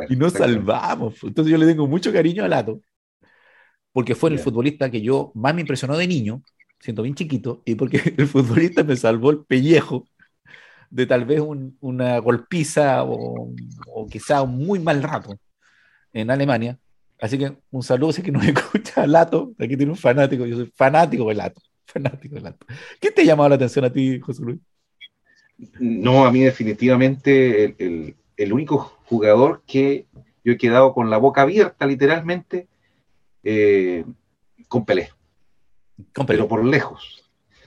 y nos salvamos. Entonces yo le tengo mucho cariño a Lato, porque fue el futbolista que yo más me impresionó de niño, siendo bien chiquito, y porque el futbolista me salvó el pellejo de tal vez una golpiza o, o quizá un muy mal rato en Alemania, Así que un saludo, si que nos escucha Lato, aquí tiene un fanático, yo soy fanático de Lato, fanático de Lato. ¿Qué te ha llamado la atención a ti, José Luis? No, a mí definitivamente el, único jugador que yo he quedado con la boca abierta, literalmente, eh, con Pelé. Con Pelé. Pero por lejos.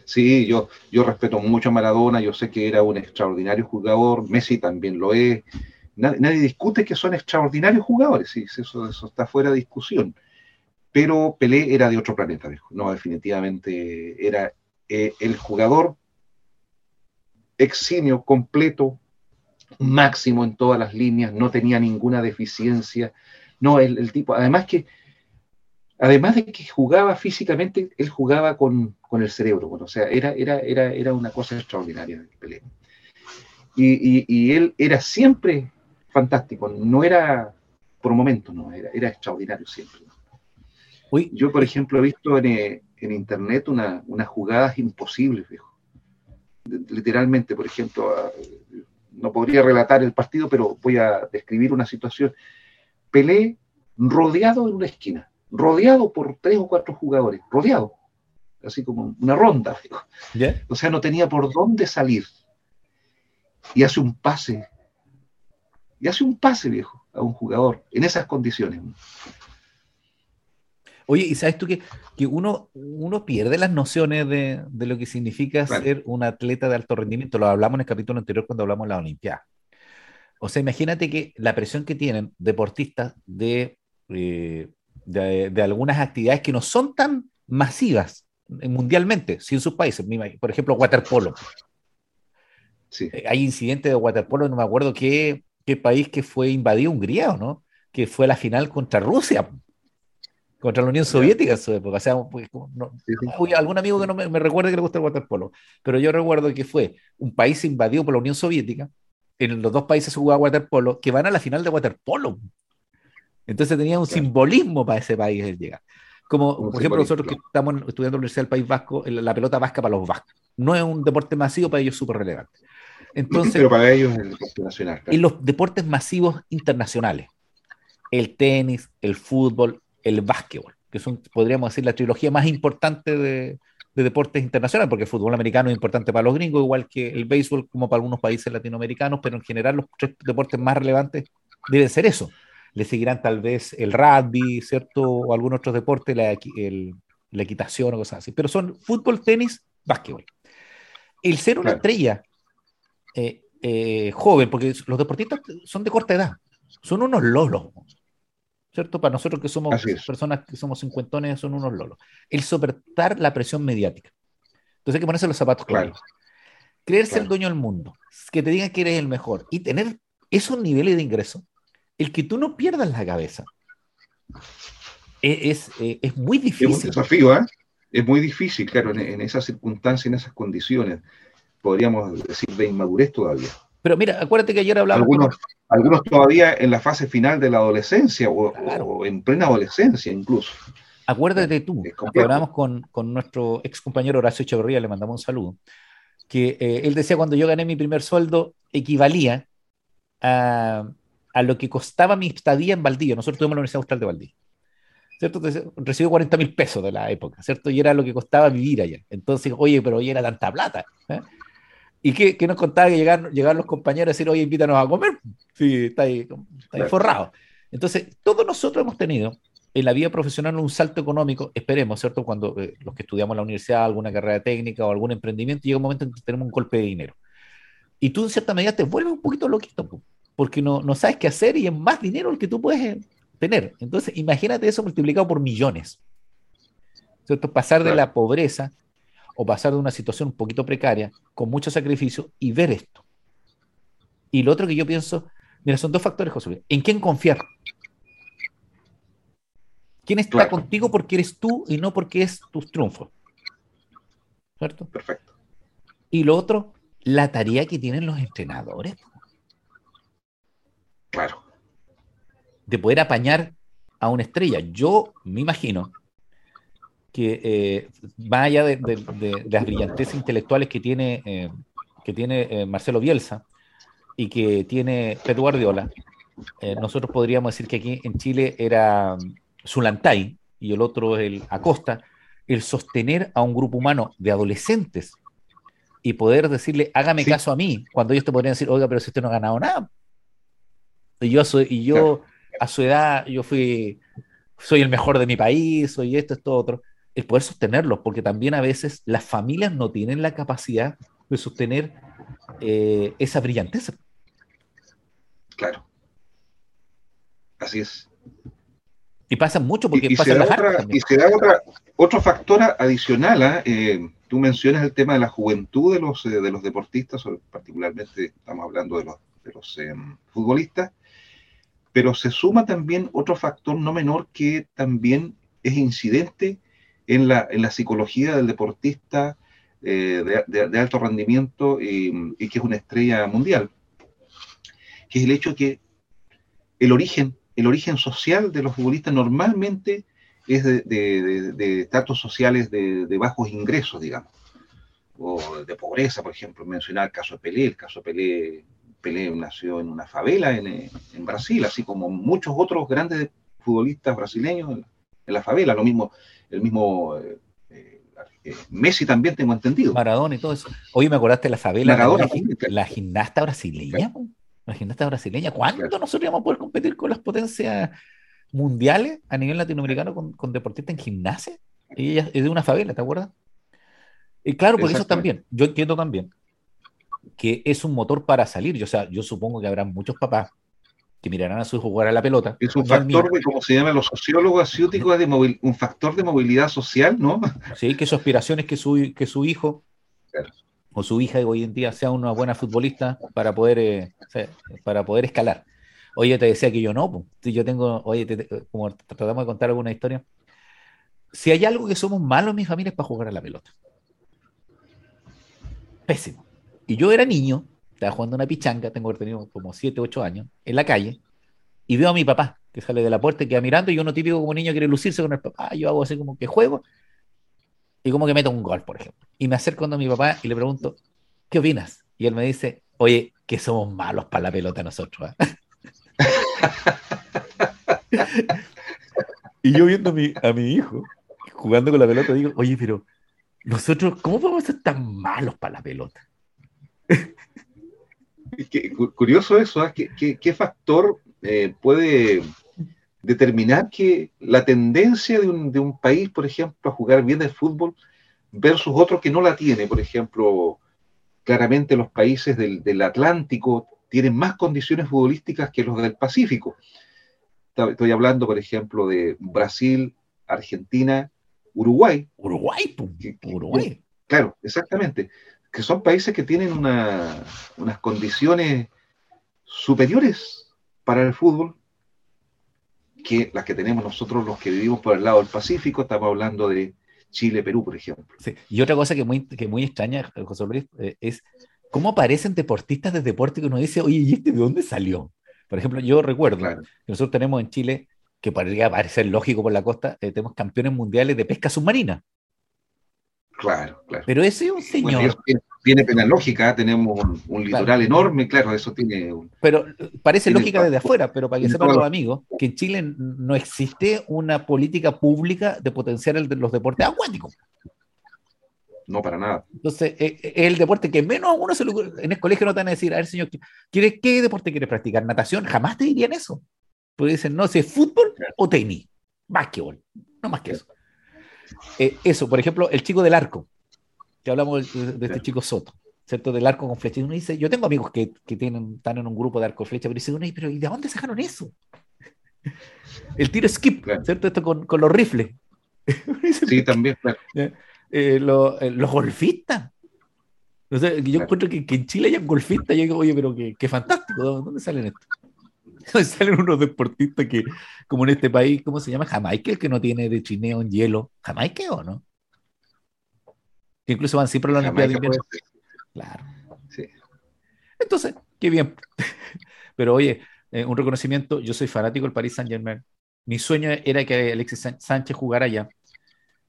Sí, yo, yo respeto mucho a Maradona, yo sé que era un extraordinario jugador, Messi también lo es, Nadie, discute que son extraordinarios jugadores, eso, está fuera de discusión. Pero Pelé era de otro planeta, no, definitivamente era eh, el jugador eximio, completo, máximo en todas las líneas, no tenía ninguna deficiencia. No, el, tipo, además que, además de que jugaba físicamente, él jugaba con, el cerebro, o sea, era, era, era, era una cosa extraordinaria Pelé. Y, él era siempre fantástico. No era por un momento, no, era, era extraordinario siempre. Yo, por ejemplo, he visto en, eh, internet unas jugadas imposibles, viejo. Literalmente, por ejemplo, ah, no podría relatar el partido, pero voy a describir una situación. Pelé rodeado en una esquina, rodeado por tres o cuatro jugadores, rodeado, así como una ronda. O sea, no tenía por dónde salir. Y hace un pase y hace un pase, viejo, a un jugador en esas condiciones. Oye, ¿y sabes tú que, que uno, uno pierde las nociones de, lo que significa ser un atleta de alto rendimiento? Lo hablamos en el capítulo anterior cuando hablamos de la Olimpiada. O sea, imagínate que la presión que tienen deportistas de, eh, de, algunas actividades que no son tan masivas mundialmente, si en sus países, por ejemplo, waterpolo. Sí. Eh, hay incidentes de waterpolo, no me acuerdo qué qué país que fue invadido Hungría, ¿o no? Que fue la final contra Rusia, contra la Unión Soviética en su época. O sea, pues, algún amigo que no me, recuerde que le gusta el waterpolo, pero yo recuerdo que fue un país invadido por la Unión Soviética, en los dos países se jugaba waterpolo, que van a la final de waterpolo. Entonces tenía un simbolismo para ese país el llegar. Como, por ejemplo, nosotros que estamos estudiando en la Universidad del País Vasco, la pelota vasca para los vascos. No es un deporte masivo, para ellos súper relevante. Entonces, Pero para ellos es el deporte nacional. Y los deportes masivos internacionales, el tenis, el fútbol, el básquetbol, que son, podríamos decir, la trilogía más importante de, de deportes internacionales, porque el fútbol americano es importante para los gringos, igual que el béisbol, como para algunos países latinoamericanos, pero en general los tres deportes más relevantes deben ser eso. Le seguirán tal vez el rugby, ¿cierto? O algunos otros deportes, la, el, la equitación o cosas así. Pero son fútbol, tenis, básquetbol. El ser una claro. estrella eh, eh, joven, porque los deportistas son de corta edad, son unos lolos, ¿cierto? Para nosotros que somos personas que somos cincuentones, son unos lolos. El soportar la presión mediática. Entonces hay que ponerse los zapatos claros. Claro. Creerse claro. el dueño del mundo, que te digan que eres el mejor y tener esos niveles de ingreso, el que tú no pierdas la cabeza. Es, es, eh, es muy difícil. Es un desafío, ¿eh? Es muy difícil, claro, en, en esas circunstancias, en esas condiciones podríamos decir, de inmadurez todavía. Pero mira, acuérdate que ayer hablábamos. Algunos, con... algunos todavía en la fase final de la adolescencia o, claro. o en plena adolescencia incluso. Acuérdate tú, hablamos con, con, nuestro ex compañero Horacio Echeverría, le mandamos un saludo, que eh, él decía cuando yo gané mi primer sueldo equivalía a, a, lo que costaba mi estadía en Valdivia. Nosotros tuvimos la Universidad Austral de Valdivia. ¿Cierto? Entonces, recibí 40 mil pesos de la época, ¿cierto? Y era lo que costaba vivir allá. Entonces, oye, pero hoy era tanta plata. ¿eh? ¿Y qué, qué, nos contaba que llegaron, llegaron los compañeros a decir, oye, invítanos a comer? Sí, está ahí, está ahí forrado. Entonces, todos nosotros hemos tenido en la vida profesional un salto económico, esperemos, ¿cierto? Cuando eh, los que estudiamos en la universidad, alguna carrera técnica o algún emprendimiento, llega un momento en que tenemos un golpe de dinero. Y tú, en cierta medida, te vuelves un poquito loquito, porque no, no sabes qué hacer y es más dinero el que tú puedes tener. Entonces, imagínate eso multiplicado por millones. ¿Cierto? Pasar de la pobreza o pasar de una situación un poquito precaria, con mucho sacrificio, y ver esto. Y lo otro que yo pienso, mira, son dos factores, José. ¿En quién confiar? ¿Quién está claro. contigo porque eres tú y no porque es tus triunfos? ¿Cierto? Perfecto. Y lo otro, la tarea que tienen los entrenadores. Claro. De poder apañar a una estrella. Yo me imagino que eh, más allá de, de, de, de, las brillantes intelectuales que tiene, eh, que tiene eh, Marcelo Bielsa y que tiene Pep Guardiola, eh, nosotros podríamos decir que aquí en Chile era Zulantay y el otro el Acosta, el sostener a un grupo humano de adolescentes y poder decirle, hágame sí. caso a mí, cuando ellos te podrían decir, oiga, pero si usted no ha ganado nada. Y yo, y yo claro. a su edad, yo fui, soy el mejor de mi país, soy esto, esto, otro el poder sostenerlos, porque también a veces las familias no tienen la capacidad de sostener eh, esa brillanteza. Claro. Así es. Y pasa mucho porque y, y pasa se da, otra, y se da otra, otro factor adicional. ¿eh? tú mencionas el tema de la juventud de los, eh, de los deportistas, particularmente estamos hablando de los, de los eh, futbolistas, pero se suma también otro factor no menor que también es incidente en la, en la psicología del deportista eh, de, alto rendimiento y, que es una estrella mundial, que es el hecho que el origen, el origen social de los futbolistas normalmente es de, de estatus sociales de, bajos ingresos, digamos, o de pobreza, por ejemplo, mencionar el caso de Pelé, el caso de Pelé, Pelé nació en una favela en, en Brasil, así como muchos otros grandes futbolistas brasileños en la favela, lo mismo el mismo eh, eh, Messi también tengo entendido. Maradona y todo eso. Oye, me acordaste de la favela, Maradona, la, la, gimnasta brasileña. Claro. La gimnasta brasileña. ¿Cuándo claro. nosotros íbamos a poder competir con las potencias mundiales a nivel latinoamericano con, con deportistas en gimnasia? Y ella es de una favela, ¿te acuerdas? Y claro, por eso también, yo entiendo también que es un motor para salir. Yo, o sea, yo supongo que habrá muchos papás que mirarán a su jugar a la pelota. Es un factor de, como se llaman los sociólogos asiáticos, de móvil, un factor de movilidad social, ¿no? Sí, que su aspiración es que su, que su hijo claro. o su hija hoy en día sea una buena futbolista para poder, eh, para poder escalar. Oye, te decía que yo no, yo tengo, oye, te, te, como tratamos de contar alguna historia, si hay algo que somos malos mi familia es para jugar a la pelota. Pésimo. Y yo era niño, estaba jugando una pichanga, tengo que tenido como 7, 8 años, en la calle, y veo a mi papá que sale de la puerta y queda mirando, y uno típico como niño quiere lucirse con el papá, yo hago así como que juego, y como que meto un gol, por ejemplo. Y me acerco a mi papá y le pregunto, ¿qué opinas? Y él me dice, Oye, que somos malos para la pelota nosotros. ¿eh? y yo viendo a mi, a mi hijo jugando con la pelota, digo, oye, pero nosotros, ¿cómo podemos ser tan malos para la pelota? Curioso eso, ¿ah? ¿Qué, factor eh, puede determinar que la tendencia de un, país, por ejemplo, a jugar bien el fútbol versus otro que no la tiene? Por ejemplo, claramente los países del, del Atlántico tienen más condiciones futbolísticas que los del Pacífico. Estoy hablando, por ejemplo, de Brasil, Argentina, Uruguay. Uruguay, Uruguay. Claro, exactamente que son países que tienen unas condiciones superiores para el fútbol que las que tenemos nosotros los que vivimos por el lado del Pacífico, estamos hablando de Chile, Perú, por ejemplo. Y otra cosa que muy, que muy extraña, José Luis, eh, es cómo aparecen deportistas de deporte que uno dice, oye, ¿y este de dónde salió? Por ejemplo, yo recuerdo que nosotros tenemos en Chile, que podría parecer lógico por la costa, eh, tenemos campeones mundiales de pesca submarina. Claro, claro. Pero ese es un señor. tiene, pena lógica, tenemos un, litoral enorme, claro, eso tiene. pero parece lógica desde afuera, pero para que sepan los amigos, que en Chile no existe una política pública de potenciar los deportes acuáticos. No, para nada. Entonces, eh, eh, es el deporte que menos a uno se lo, En el colegio no te van a decir, a ver, señor, ¿qué, qué deporte quieres practicar? ¿Natación? Jamás te dirían eso. Porque dicen, no sé, fútbol o tenis. Básquetbol. No más que eso. Eh, eso, por ejemplo, el chico del arco, que hablamos de, este chico Soto, ¿cierto? Del arco con flecha. Y uno dice, yo tengo amigos que, que tienen, están en un grupo de arco y flecha, pero dice uno, pero ¿y de dónde sacaron eso? El tiro skip, ¿cierto? Esto con, con los rifles. sí, también, eh, eh, los golfistas. yo encuentro que, que, en Chile hay golfistas. Yo digo, oye, pero qué, qué fantástico, ¿dónde salen esto? salen unos deportistas que, como en este país, ¿cómo se llama? Jamaica, el que no tiene de chineo en hielo. Jamaica o no? Que incluso van siempre a la Olimpiada de Claro. Sí. Entonces, qué bien. Pero oye, eh, un reconocimiento, yo soy fanático del Paris Saint Germain. Mi sueño era que Alexis Sánchez jugara allá.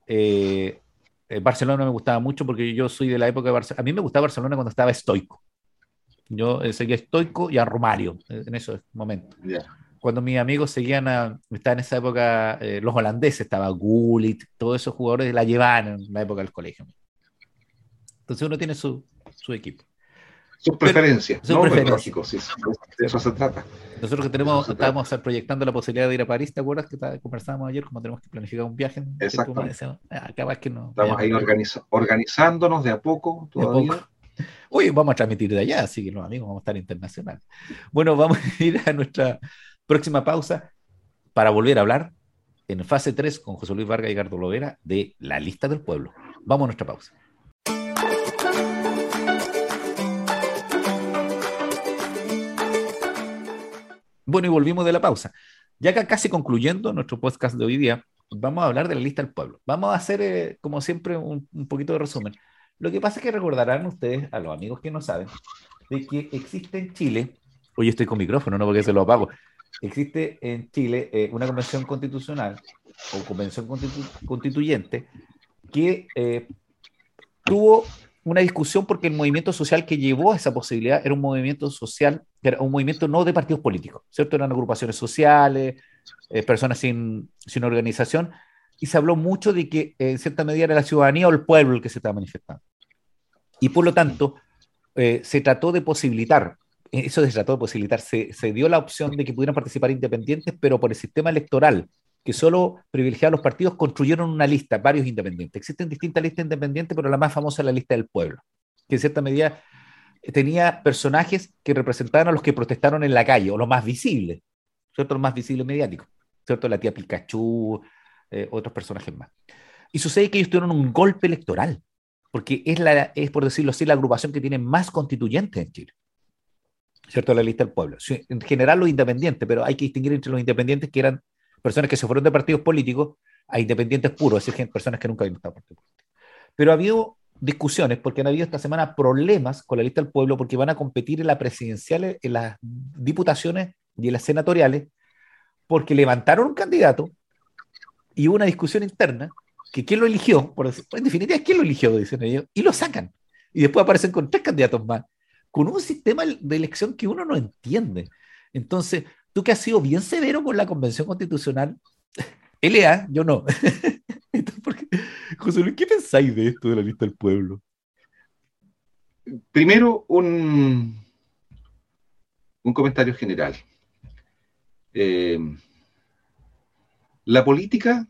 Eh, eh, Barcelona me gustaba mucho porque yo soy de la época de Barcelona. A mí me gustaba Barcelona cuando estaba estoico. Yo eh, seguía estoico y a Romario eh, en esos momentos. Cuando mis amigos seguían a, estaban en esa época, eh, los holandeses, estaba Gullit, todos esos jugadores la llevaban en la época del colegio. Entonces uno tiene su, su equipo. Sus preferencias, su Lógico, sí, de eso se trata. Nosotros que tenemos, estábamos proyectando la posibilidad de ir a París, ¿te acuerdas que conversábamos ayer como tenemos que planificar un viaje? Exacto. Ah, que no. Estamos ahí organizándonos de a poco todavía. Hoy vamos a transmitir de allá, así que los amigos vamos a estar internacional. Bueno, vamos a ir a nuestra próxima pausa para volver a hablar en fase 3 con José Luis Vargas y Gardo Lovera de la lista del pueblo. Vamos a nuestra pausa. Bueno, y volvimos de la pausa. Ya casi concluyendo nuestro podcast de hoy día, vamos a hablar de la lista del pueblo. Vamos a hacer, eh, como siempre, un, poquito de resumen. Lo que pasa es que recordarán ustedes, a los amigos que no saben, de que existe en Chile, hoy estoy con micrófono, no porque se lo apago, existe en Chile eh, una convención constitucional o convención constituyente que eh, tuvo una discusión porque el movimiento social que llevó a esa posibilidad era un movimiento social, era un movimiento no de partidos políticos, ¿cierto? Eran agrupaciones sociales, eh, personas sin, sin organización, y se habló mucho de que en cierta medida era la ciudadanía o el pueblo el que se estaba manifestando. Y por lo tanto, eh, se trató de posibilitar, eso se trató de posibilitar, se, se, dio la opción de que pudieran participar independientes, pero por el sistema electoral, que solo privilegiaba a los partidos, construyeron una lista, varios independientes. Existen distintas listas independientes, pero la más famosa es la lista del pueblo, que en cierta medida tenía personajes que representaban a los que protestaron en la calle, o los más visibles, ¿cierto? Los más visibles mediáticos, ¿cierto? La tía Pikachu, eh, otros personajes más. Y sucede que ellos tuvieron un golpe electoral porque es, la, es, por decirlo así, la agrupación que tiene más constituyentes en Chile. ¿Cierto? La lista del pueblo. En general los independientes, pero hay que distinguir entre los independientes que eran personas que se fueron de partidos políticos a independientes puros, es decir, personas que nunca habían estado en partidos políticos. Pero ha habido discusiones, porque han habido esta semana problemas con la lista del pueblo, porque van a competir en la presidencial, en las diputaciones y en las senatoriales, porque levantaron un candidato y hubo una discusión interna que quién lo eligió, por en definitiva, ¿quién lo eligió? Dicen ellos, y lo sacan. Y después aparecen con tres candidatos más. con un sistema de elección que uno no entiende. Entonces, tú que has sido bien severo con la Convención Constitucional, LA, yo no. José Luis, ¿qué pensáis de esto de la lista del pueblo? Primero, un, un comentario general. Eh, la política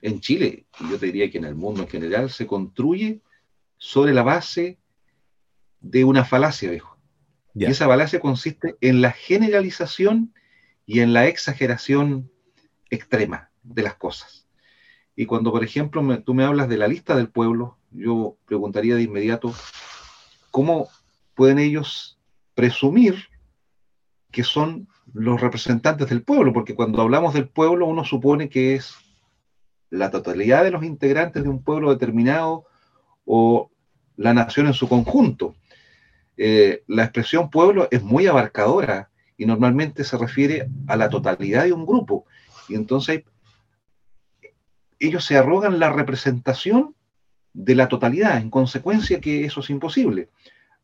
en Chile, y yo te diría que en el mundo en general, se construye sobre la base de una falacia, viejo. Y esa falacia consiste en la generalización y en la exageración extrema de las cosas. Y cuando, por ejemplo, tú me hablas de la lista del pueblo, yo preguntaría de inmediato, ¿cómo pueden ellos presumir que son los representantes del pueblo? Porque cuando hablamos del pueblo, uno supone que es la totalidad de los integrantes de un pueblo determinado o la nación en su conjunto. Eh, la expresión pueblo es muy abarcadora y normalmente se refiere a la totalidad de un grupo. Y entonces ellos se arrogan la representación de la totalidad, en consecuencia que eso es imposible.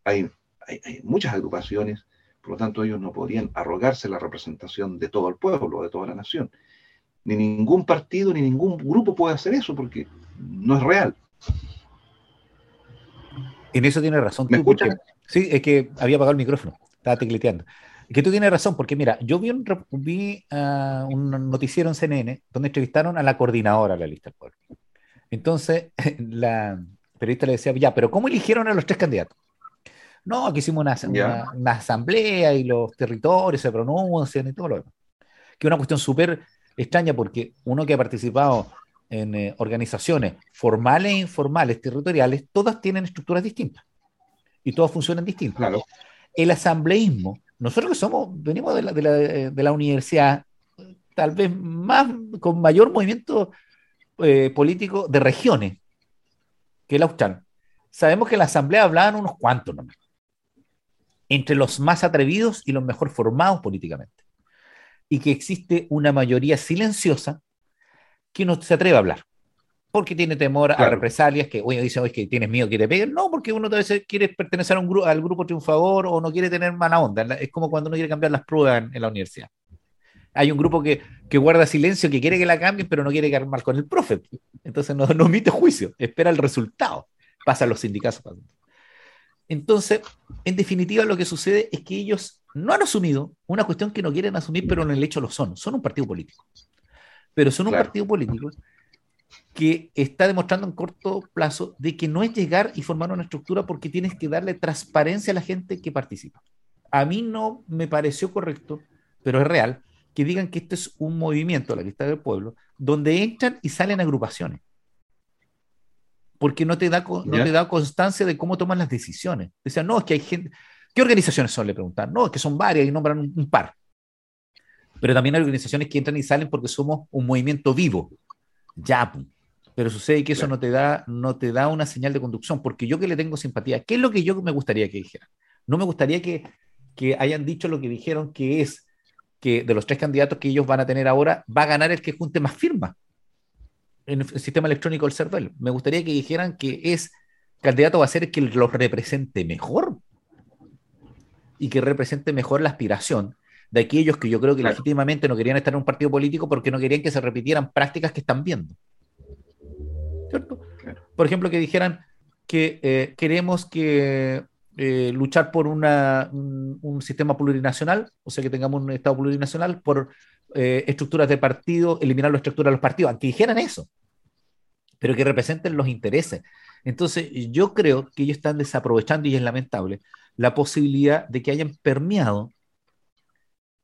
Hay, hay, muchas agrupaciones, por lo tanto ellos no podrían arrogarse la representación de todo el pueblo, de toda la nación. Ni ningún partido, ni ningún grupo puede hacer eso porque no es real. En eso tiene razón. ¿Me escuchas? Sí, es que había apagado el micrófono, estaba tecleteando. Es que tú tienes razón, porque mira, yo vi un, vi, ah, un noticiero en CNN donde entrevistaron a la coordinadora de la lista del pueblo. Entonces, la periodista le decía, ya, pero ¿cómo eligieron a los tres candidatos? No, aquí hicimos una, una, asamblea y los territorios se pronuncian y todo lo demás. Que es una cuestión súper extraña porque uno que ha participado en eh, organizaciones formales e informales territoriales, todas tienen estructuras distintas y todos funcionan distintos. Claro. El asambleísmo, nosotros que somos, venimos de la, de la, de la universidad, tal vez más, con mayor movimiento eh, político de regiones que el austral. Sabemos que en la asamblea hablaban unos cuantos nomás, entre los más atrevidos y los mejor formados políticamente. Y que existe una mayoría silenciosa que no se atreve a hablar porque tiene temor a represalias, que uno dice, oye, que tienes miedo que te peguen. No, porque uno a veces quiere pertenecer a un grupo, al grupo triunfador o no quiere tener mala onda. Es como cuando uno quiere cambiar las pruebas en, la universidad. Hay un grupo que, que, guarda silencio, que quiere que la cambien, pero no quiere quedar mal con el profe. Entonces no, no emite juicio, espera el resultado. Pasa a los sindicatos. Entonces, en definitiva, lo que sucede es que ellos no han asumido una cuestión que no quieren asumir, pero en el hecho lo son. Son un partido político. Pero son un partido político que está demostrando en corto plazo de que no es llegar y formar una estructura porque tienes que darle transparencia a la gente que participa. A mí no me pareció correcto, pero es real, que digan que este es un movimiento, la lista del pueblo, donde entran y salen agrupaciones. Porque no te da, no te da constancia de cómo toman las decisiones. Decían, no, es que hay gente. ¿Qué organizaciones son? Le preguntan. No, es que son varias y nombran un par. Pero también hay organizaciones que entran y salen porque somos un movimiento vivo ya, pero sucede que eso no te da, no te da una señal de conducción, porque yo que le tengo simpatía, ¿qué es lo que yo me gustaría que dijeran? No me gustaría que, que hayan dicho lo que dijeron, que es que de los tres candidatos que ellos van a tener ahora, va a ganar el que junte más firmas en el sistema electrónico del CERVEL. Me gustaría que dijeran que es candidato va a ser que los represente mejor y que represente mejor la aspiración de aquellos que yo creo que legítimamente no querían estar en un partido político porque no querían que se repitieran prácticas que están viendo. ¿Cierto? Por ejemplo, que dijeran que eh, queremos que eh, luchar por un, sistema plurinacional, o sea, que tengamos un Estado plurinacional, por eh, estructuras de partido, eliminar la estructura de los partidos, aunque dijeran eso, pero que representen los intereses. Entonces, yo creo que ellos están desaprovechando, y es lamentable, la posibilidad de que hayan permeado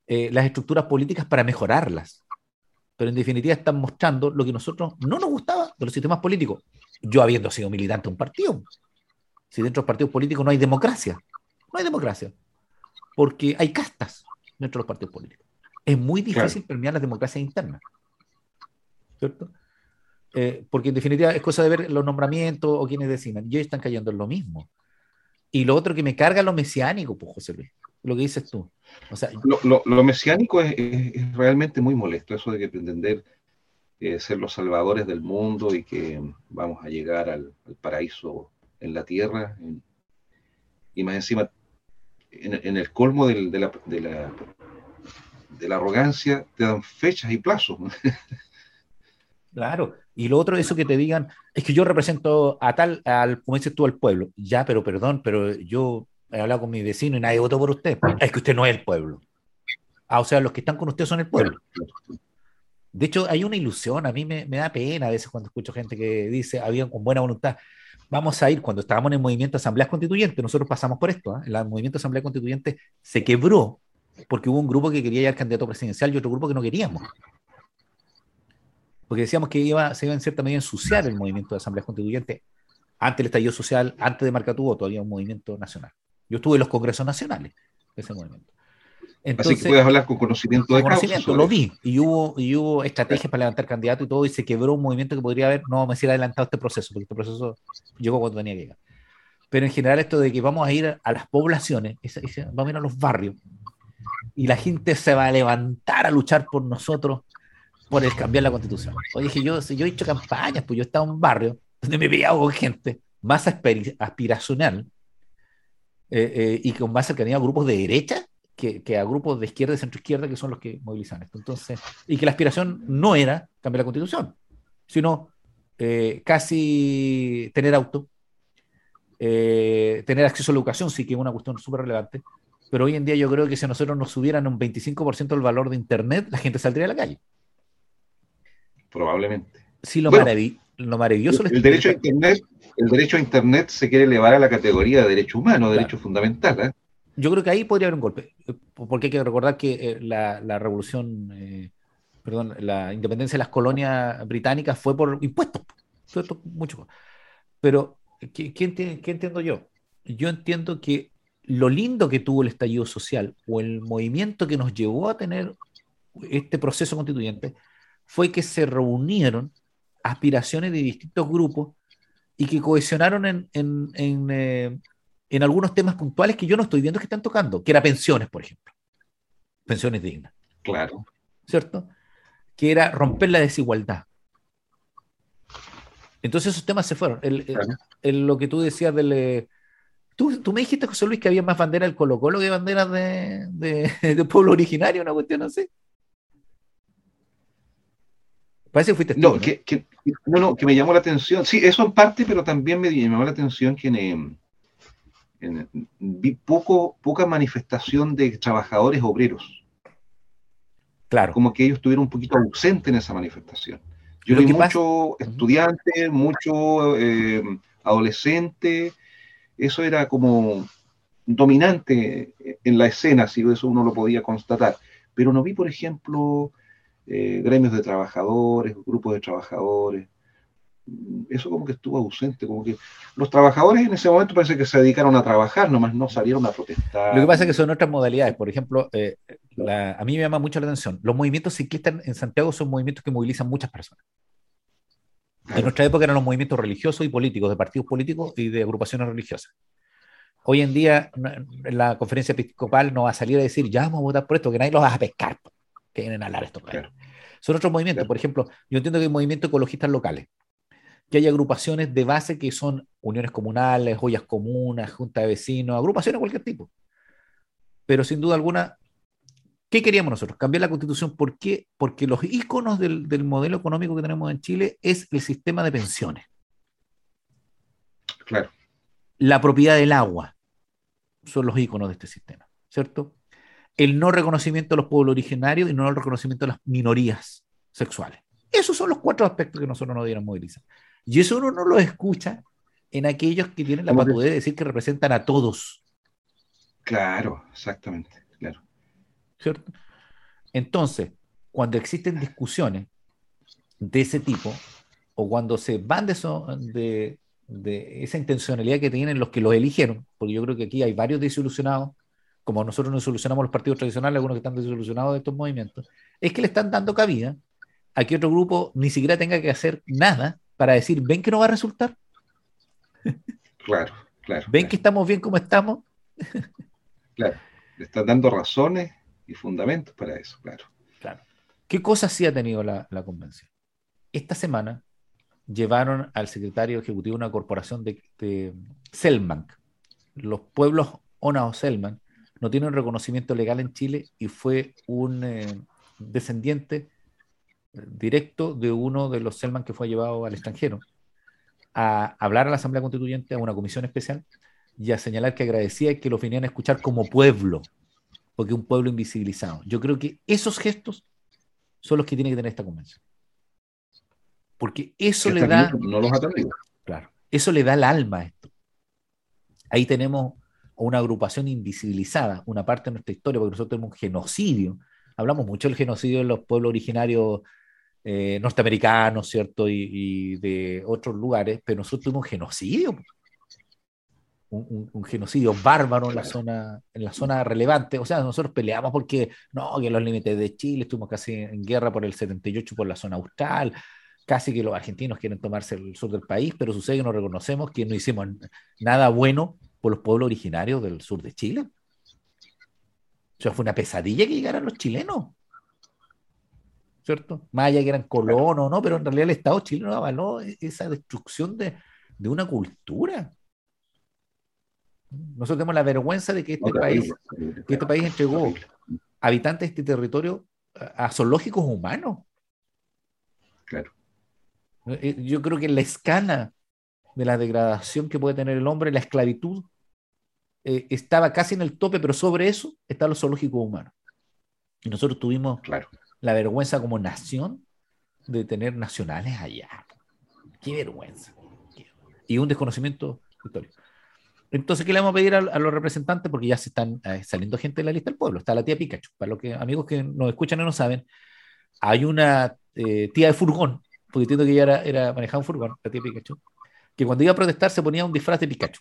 eh, las estructuras políticas para mejorarlas. Pero en definitiva están mostrando lo que nosotros no nos gustaba de los sistemas políticos. Yo habiendo sido militante de un partido. Si dentro de los partidos políticos no hay democracia. No hay democracia. Porque hay castas dentro de los partidos políticos. Es muy difícil permear las democracias internas. ¿Cierto? Eh, porque en definitiva es cosa de ver los nombramientos o quienes designan. Y ellos están cayendo en lo mismo. Y lo otro que me carga lo mesiánico, pues José Luis lo que dices tú. O sea, lo, mesiánico es, realmente muy molesto, eso de que pretender eh, ser los salvadores del mundo y que vamos a llegar al, paraíso en la tierra. y más encima en, el colmo de, la, de, la, arrogancia, te dan fechas y plazos. Claro, y lo otro, eso que te digan, es que yo represento a tal, al, como dices tú, al pueblo. Ya, pero perdón, pero yo he hablado con mi vecino y nadie votó por usted. Es que usted no es el pueblo. Ah, o sea, los que están con usted son el pueblo. De hecho, hay una ilusión, a mí me, me da pena a veces cuando escucho gente que dice, había con buena voluntad, vamos a ir, cuando estábamos en el movimiento de Asamblea Constituyente, nosotros pasamos por esto, ¿eh? el movimiento Asamblea Constituyente se quebró porque hubo un grupo que quería ir al candidato presidencial y otro grupo que no queríamos. Porque decíamos que iba, se iba en cierta medida a ensuciar el movimiento de Asamblea Constituyente antes del estallido social, antes de Marcatuvo, todavía un movimiento nacional. Yo estuve en los congresos nacionales de ese movimiento. Así que puedes hablar con conocimiento de conocimiento, lo vi. Y hubo, y hubo estrategias para levantar candidatos y todo, y se quebró un movimiento que podría haber, no me hubiera adelantado este proceso, porque este proceso llegó cuando tenía que llegar. Pero en general esto de que vamos a ir a las poblaciones, vamos a ir a los barrios, y la gente se va a levantar a luchar por nosotros, por el cambiar la constitución. Oye, dije, yo, yo he hecho campañas, pues yo he estado en un barrio donde me he pillado con gente más aspiracional eh, eh, y con más cercanía a grupos de derecha que, a grupos de izquierda y centro izquierda que son los que movilizan esto. Entonces, y que la aspiración no era cambiar la constitución, sino eh, casi tener auto, eh, tener acceso a la educación, sí que es una cuestión súper relevante, pero hoy en día yo creo que si a nosotros nos subieran un 25% el valor de Internet, la gente saldría a la calle. Probablemente. Sí, lo, maravilloso. El, derecho a Internet, el derecho a Internet se quiere elevar a la categoría de derecho humano, derecho fundamental. ¿eh? Yo creo que ahí podría haber un golpe, eh, porque hay que recordar que eh, la, revolución, eh, perdón, la independencia de las colonias británicas fue por impuestos, mucho. Pero, ¿qué, entiendo yo? Yo entiendo que lo lindo que tuvo el estallido social o el movimiento que nos llevó a tener este proceso constituyente fue que se reunieron aspiraciones de distintos grupos y que cohesionaron en algunos temas puntuales que yo no estoy viendo que están tocando, que era pensiones, por ejemplo. Pensiones dignas. Claro. ¿Cierto? Que era romper la desigualdad. Entonces esos temas se fueron. El, lo que tú decías del... Eh, tú, tú, me dijiste, José Luis, que había más banderas del Colo Colo que banderas de, de, pueblo originario, una cuestión así. Parece que fuiste tú, no, Que, no, no, que me llamó la atención. Sí, eso en parte, pero también me, llamó la atención que... En, vi poco, poca manifestación de trabajadores obreros. Claro. Como que ellos estuvieron un poquito ausentes en esa manifestación. Yo vi mucho estudiante, mucho eh, adolescente, eso era como dominante en la escena, si eso uno lo podía constatar. Pero no vi, por ejemplo, eh, gremios de trabajadores, grupos de trabajadores eso como que estuvo ausente, como que los trabajadores en ese momento parece que se dedicaron a trabajar, nomás no salieron a protestar. Lo que pasa es que son otras modalidades, por ejemplo, eh, a mí me llama mucho la atención, los movimientos ciclistas en Santiago son movimientos que movilizan muchas personas. En nuestra época eran los movimientos religiosos y políticos, de partidos políticos y de agrupaciones religiosas. Hoy en día la conferencia episcopal no va a salir a decir, ya vamos a votar por esto, que nadie los va a pescar, que vienen a hablar esto. Son otros movimientos, por ejemplo, yo entiendo que hay movimientos ecologistas locales, que hay agrupaciones de base que son uniones comunales, joyas comunas, junta de vecinos, agrupaciones de cualquier tipo. Pero sin duda alguna, ¿qué queríamos nosotros? Cambiar la constitución. ¿Por qué? Porque los íconos del, modelo económico que tenemos en Chile es el sistema de pensiones. Claro. La propiedad del agua son los íconos de este sistema, ¿cierto? El no reconocimiento de los pueblos originarios y no el reconocimiento de las minorías sexuales. Esos son los cuatro aspectos que nosotros no debieron movilizar. Y eso uno no lo escucha en aquellos que tienen la patudez de decir que representan a todos. Claro, exactamente, claro. ¿Cierto? Entonces, cuando existen discusiones de ese tipo, o cuando se van de, eso, de, de esa intencionalidad que tienen los que los eligieron, porque yo creo que aquí hay varios desilusionados, como nosotros nos solucionamos los partidos tradicionales, algunos que están desilusionados de estos movimientos, es que le están dando cabida a que otro grupo ni siquiera tenga que hacer nada para decir, ven que no va a resultar. Claro, claro. ¿Ven que estamos bien como estamos? claro, le están dando razones y fundamentos para eso, claro. Claro. ¿Qué cosas sí ha tenido la, convención? Esta semana llevaron al secretario ejecutivo de una corporación de, de Selman, los pueblos Ona o Selman, no tiene un reconocimiento legal en Chile y fue un eh, descendiente directo de uno de los Selman que fue llevado al extranjero a hablar a la Asamblea Constituyente, a una comisión especial, y a señalar que agradecía que lo venían a escuchar como pueblo, porque un pueblo invisibilizado. Yo creo que esos gestos son los que tiene que tener esta convención. Porque eso le da. No los Claro. Eso le da el alma a esto. Ahí tenemos una agrupación invisibilizada, una parte de nuestra historia, porque nosotros tenemos un genocidio. Hablamos mucho del genocidio de los pueblos originarios eh, norteamericanos, ¿cierto? Y, de otros lugares, pero nosotros tuvimos un genocidio. Un, genocidio bárbaro en la zona en la zona relevante. O sea, nosotros peleamos porque no, que los límites de Chile estuvimos casi en guerra por el 78 por la zona austral, casi que los argentinos quieren tomarse el sur del país, pero sucede que no reconocemos que no hicimos nada bueno por los pueblos originarios del sur de Chile. O sea, fue una pesadilla que llegaran los chilenos. ¿Cierto? Más allá que eran colonos, ¿no? Pero en realidad el Estado chileno avaló e-, esa destrucción de, una cultura. Nosotros tenemos la vergüenza de que este, país, que este país entregó habitantes de este territorio a zoológicos humanos. Claro. Eh, yo creo que la escala de la degradación que puede tener el hombre, la esclavitud, eh, estaba casi en el tope, pero sobre eso está los zoológicos humanos. Y nosotros tuvimos claro. la vergüenza como nación de tener nacionales allá. Qué vergüenza. Y un desconocimiento histórico. Entonces, ¿qué le vamos a pedir a, los representantes? Porque ya se están eh, saliendo gente de la lista del pueblo. Está la tía Pikachu. Para los que, amigos que nos escuchan y no saben, hay una eh, tía de furgón, porque entiendo que ella era, era manejaba un furgón, la tía Pikachu, que cuando iba a protestar se ponía un disfraz de Pikachu.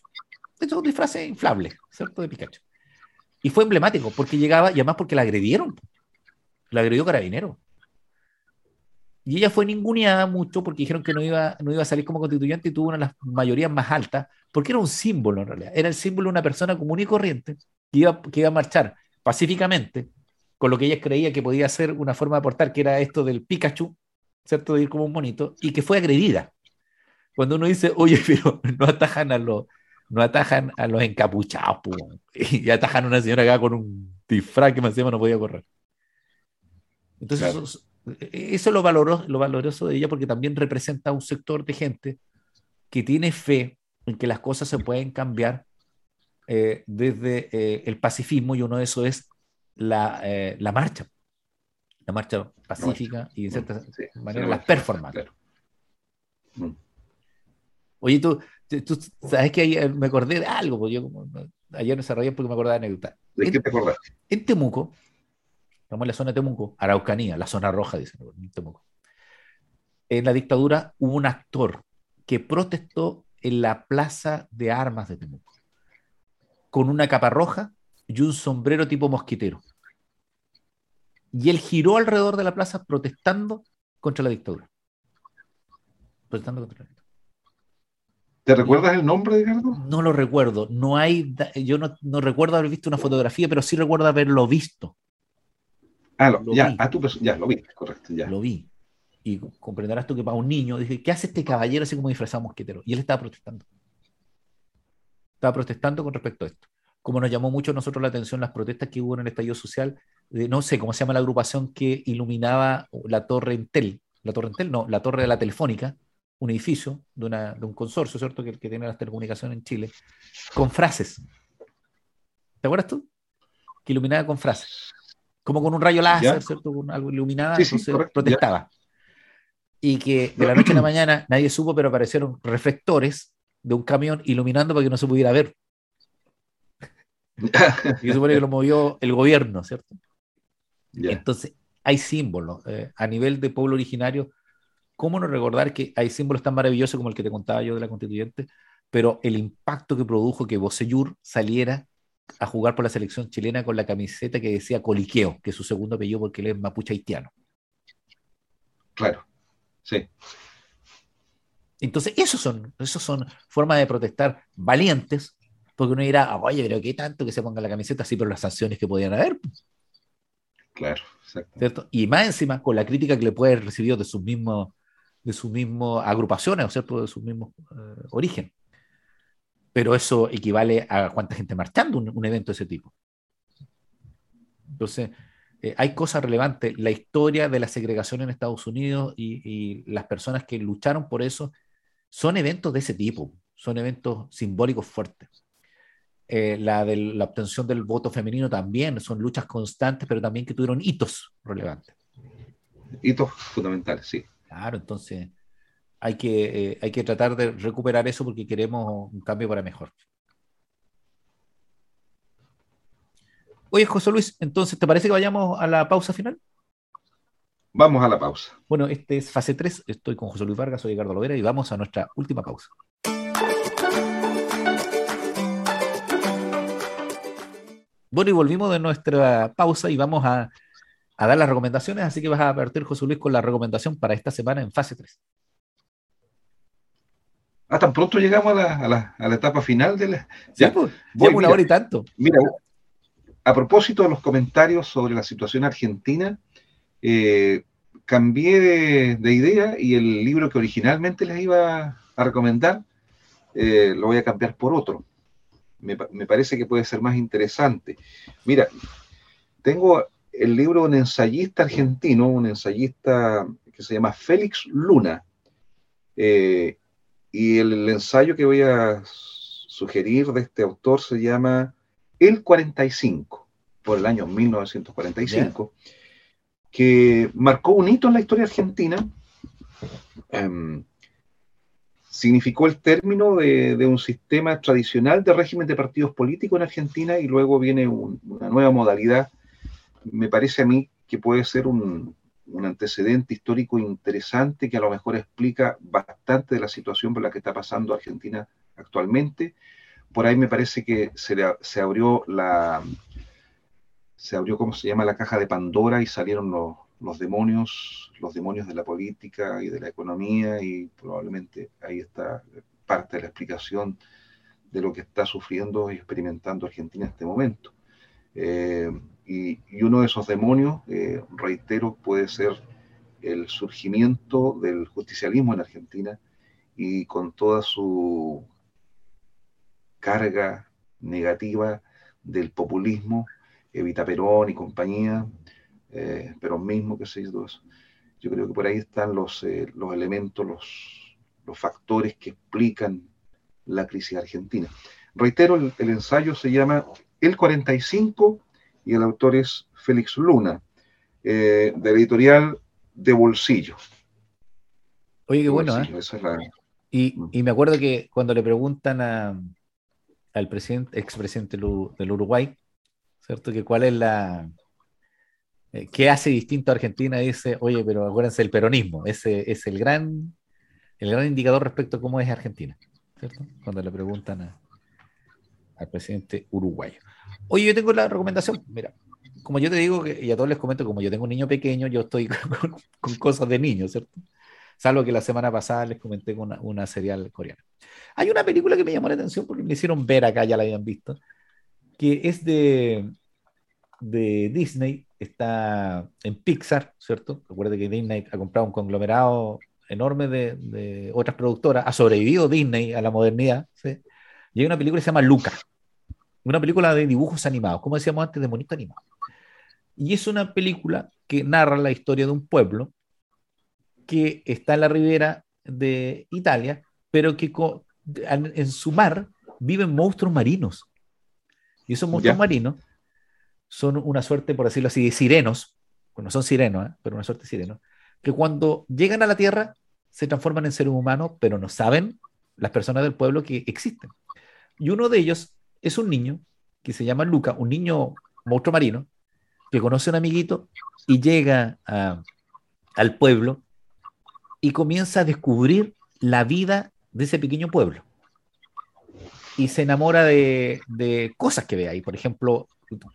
Esto es un disfraz inflable, ¿cierto? De Pikachu. Y fue emblemático porque llegaba, y además porque la agredieron. La agredió Carabinero. Y ella fue ninguneada mucho porque dijeron que no iba, no iba a salir como constituyente y tuvo una de las mayorías más altas, porque era un símbolo en realidad. Era el símbolo de una persona común y corriente que iba, que iba a marchar pacíficamente con lo que ella creía que podía ser una forma de aportar, que era esto del Pikachu, ¿cierto? De ir como un monito, y que fue agredida. Cuando uno dice, oye, pero no atajan a los, no atajan a los encapuchados, y atajan a una señora acá con un disfraz que más encima no podía correr. Entonces, eso, es lo, lo valoroso de ella porque también representa un sector de gente que tiene fe en que las cosas se pueden cambiar eh, desde eh, el pacifismo y uno de esos es la, eh, la marcha. La marcha pacífica y en cierta manera las performances. Mm. Oye, tú, tú sabes que me acordé de algo, porque yo como, ayer me desarrollé porque me acordé de anécdota. ¿De qué te acordás? En Temuco, estamos en la zona de Temuco, Araucanía, la zona roja, dicen en Temuco. En la dictadura hubo un actor que protestó en la plaza de armas de Temuco, con una capa roja y un sombrero tipo mosquitero. Y él giró alrededor de la plaza protestando contra la dictadura. Protestando contra la dictadura. ¿Te recuerdas el nombre, Ricardo? No lo recuerdo. No hay, yo no, no, recuerdo haber visto una fotografía, pero sí recuerdo haberlo visto. Ah, lo, ya, ah, tú, ya, lo vi, correcto, ya. Lo vi. Y comprenderás tú que para un niño, dije, ¿qué hace este caballero así como disfrazado mosquetero? Y él estaba protestando. Estaba protestando con respecto a esto. Como nos llamó mucho a nosotros la atención las protestas que hubo en el estallido social, de, no sé cómo se llama la agrupación que iluminaba la torre Entel, la torre Entel, no, la torre de la Telefónica, un edificio de, una, de un consorcio, ¿cierto?, que, que tiene las telecomunicaciones en Chile, con frases. ¿Te acuerdas tú? Que iluminaba con frases. Como con un rayo láser, ¿cierto? Con algo iluminado, entonces protestaba. Y que de la noche a la mañana nadie supo, pero aparecieron reflectores de un camión iluminando para que no se pudiera ver. y supone que lo movió el gobierno, ¿cierto? Entonces, hay símbolos. Eh, a nivel de pueblo originario, ¿cómo no recordar que hay símbolos tan maravillosos como el que te contaba yo de la constituyente? Pero el impacto que produjo que Bocellur saliera a jugar por la selección chilena con la camiseta que decía Coliqueo, que es su segundo apellido porque él es mapuche haitiano. Claro, sí. Entonces, esos son, esos son formas de protestar valientes, porque uno dirá, oye, pero qué tanto que se ponga la camiseta así por las sanciones que podían haber. Claro, exacto. ¿cierto? Y más encima, con la crítica que le puede haber recibido de sus mismos de sus mismos agrupaciones, ¿cierto? De sus mismos eh, origen. Pero eso equivale a cuánta gente marchando un, evento de ese tipo. Entonces, eh, hay cosas relevantes. La historia de la segregación en Estados Unidos y, las personas que lucharon por eso son eventos de ese tipo, son eventos simbólicos fuertes. Eh, la de la obtención del voto femenino también son luchas constantes, pero también que tuvieron hitos relevantes. Hitos fundamentales, sí. Claro, entonces hay que, eh, hay que tratar de recuperar eso porque queremos un cambio para mejor. Oye, José Luis, entonces, ¿te parece que vayamos a la pausa final? Vamos a la pausa. Bueno, este es fase 3. Estoy con José Luis Vargas, soy Ricardo Lovera y vamos a nuestra última pausa. Bueno, y volvimos de nuestra pausa y vamos a, dar las recomendaciones, así que vas a partir, José Luis, con la recomendación para esta semana en fase 3. Ah, tan pronto llegamos a la, etapa final de la. Ya, pues, una hora y tanto. Mira, a propósito de los comentarios sobre la situación argentina, eh, cambié de, idea y el libro que originalmente les iba a recomendar eh, lo voy a cambiar por otro. Me, parece que puede ser más interesante. Mira, tengo el libro de un ensayista argentino, un ensayista que se llama Félix Luna, eh, y el ensayo que voy a sugerir de este autor se llama el 45, por el año 1945, que marcó un hito en la historia argentina. Em, significó el término de, un sistema tradicional de régimen de partidos políticos en Argentina y luego viene una nueva modalidad. Me parece a mí que puede ser un, un, antecedente histórico interesante que a lo mejor explica bastante de la situación por la que está pasando Argentina actualmente por ahí me parece que se, se abrió la, se abrió, ¿cómo se llama?, la caja de Pandora y salieron los, los, demonios, los demonios de la política y de la economía y probablemente ahí está parte de la explicación de lo que está sufriendo y experimentando Argentina en este momento. Eh, y, uno de esos demonios, eh, reitero, puede ser el surgimiento del justicialismo en Argentina y con toda su carga negativa del populismo, Evita Perón y compañía, eh, Perón mismo, que hizo eso. Yo creo que por ahí están los, eh, los elementos, los, los, factores que explican la crisis argentina. Reitero, el, ensayo se llama El 45 y el autor es Félix Luna, eh, de editorial De Bolsillo. Oye, qué bueno, ¿eh? y, mm. y, me acuerdo que cuando le preguntan a, al presidente, expresidente del Uruguay, ¿cierto? Que cuál es la... Eh, ¿Qué hace distinto a Argentina? Dice, oye, pero acuérdense del peronismo, ese es el gran, el gran indicador respecto a cómo es Argentina, ¿cierto? Cuando le preguntan al presidente uruguayo. Oye, yo tengo la recomendación, mira, como yo te digo, y a todos les comento, como yo tengo un niño pequeño, yo estoy con, con cosas de niño, ¿cierto? Salvo que la semana pasada les comenté con una, serial coreana. Hay una película que me llamó la atención porque me hicieron ver acá, ya la habían visto, que es de, de Disney, está en Pixar, ¿cierto? Recuerde que Disney ha comprado un conglomerado enorme de, otras productoras, ha sobrevivido Disney a la modernidad, ¿sí? Y hay una película que se llama Luca, una película de dibujos animados, como decíamos antes, de monito animado. Y es una película que narra la historia de un pueblo que está en la ribera de Italia, pero que en su mar viven monstruos marinos. Y esos monstruos marinos son una suerte, por decirlo así, de sirenos, bueno, son sirenos, ¿eh? pero una suerte de sirenos, que cuando llegan a la Tierra se transforman en seres humanos, pero no saben las personas del pueblo que existen. Y uno de ellos es un niño que se llama Luca, un niño monstruo marino, que conoce a un amiguito y llega al pueblo y comienza a descubrir la vida de ese pequeño pueblo. Y se enamora de, cosas que ve ahí. Por ejemplo,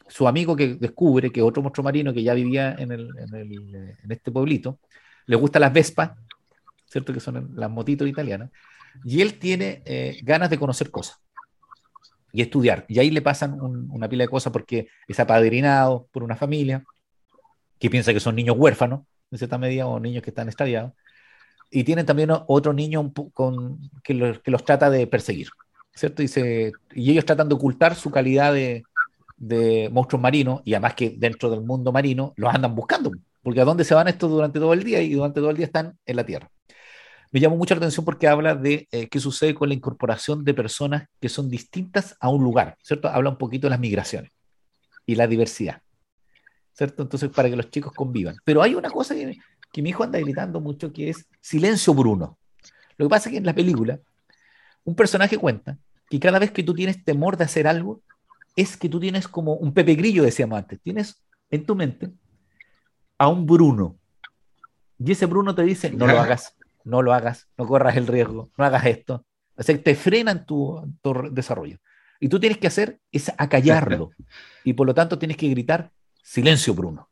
su amigo que descubre que otro monstruo marino que ya vivía en, este pueblito, le gusta las Vespas, ¿cierto? Que son las motitos italianas. Y él tiene eh, ganas de conocer cosas y estudiar. Y ahí le pasan una pila de cosas porque es apadrinado por una familia que piensa que son niños huérfanos, en cierta medida, o niños que están estadiados y tienen también otro niño con, que, los, que, los trata de perseguir, ¿cierto? Y, y, ellos tratan de ocultar su calidad de, de monstruos marinos y además que dentro del mundo marino los andan buscando, porque a dónde se van estos durante todo el día y durante todo el día están en la Tierra. Me llamó mucho la atención porque habla de eh, qué sucede con la incorporación de personas que son distintas a un lugar, ¿cierto? Habla un poquito de las migraciones y la diversidad, ¿cierto? Entonces, para que los chicos convivan. Pero hay una cosa que, que mi hijo anda gritando mucho que es silencio Bruno. Lo que pasa es que en la película, un personaje cuenta que cada vez que tú tienes temor de hacer algo, es que tú tienes como un Pepe Grillo, decíamos antes, tienes en tu mente a un Bruno. Y ese Bruno te dice, no lo hagas, no lo hagas, no corras el riesgo, no hagas esto. O sea, te frenan tu, tu desarrollo. Y tú tienes que hacer es acallarlo. y por lo tanto tienes que gritar, silencio, Bruno.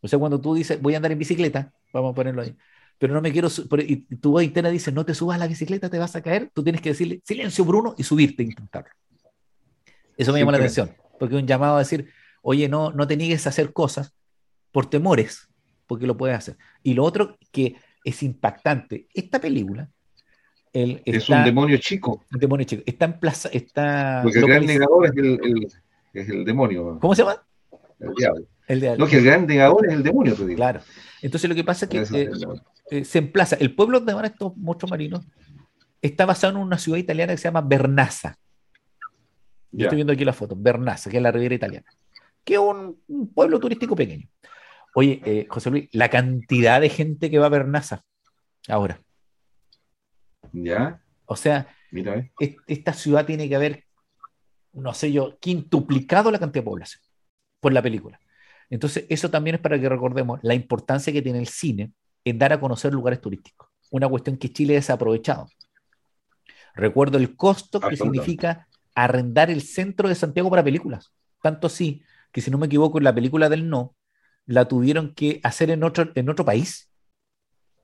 O sea, cuando tú dices, voy a andar en bicicleta, vamos a ponerlo ahí, pero no me quiero, y tu voz interna dice, no te subas a la bicicleta, te vas a caer, tú tienes que decirle, silencio, Bruno, y subirte intentarlo. Eso me llama la atención, porque un llamado a decir, oye, no, no te niegues a hacer cosas por temores, porque lo puedes hacer. Y lo otro que es impactante, esta película... El, es un demonio chico. Un demonio chico. Está en plaza, está... Porque el gran negador es el, es el demonio. ¿Cómo se llama? El diablo. El diablo. No, que el gran negador es el demonio, te digo. Claro. Entonces lo que pasa es que eh, eh, se emplaza, el pueblo donde van estos monstruos marinos está basado en una ciudad italiana que se llama Bernaza. Yo estoy viendo aquí la foto, Bernaza, que es la Riviera Italiana, que es un, pueblo turístico pequeño. Oye, eh, José Luis, la cantidad de gente que va a Bernaza ahora. Ya. O sea, Mira, esta ciudad tiene que haber, no sé yo, quintuplicado la cantidad de población por la película. Entonces, eso también es para que recordemos la importancia que tiene el cine en dar a conocer lugares turísticos. Una cuestión que Chile ha desaprovechado. Recuerdo el costo que significa arrendar el centro de Santiago para películas. Tanto así que, si no me equivoco, en la película del no, la tuvieron que hacer en otro, en otro país.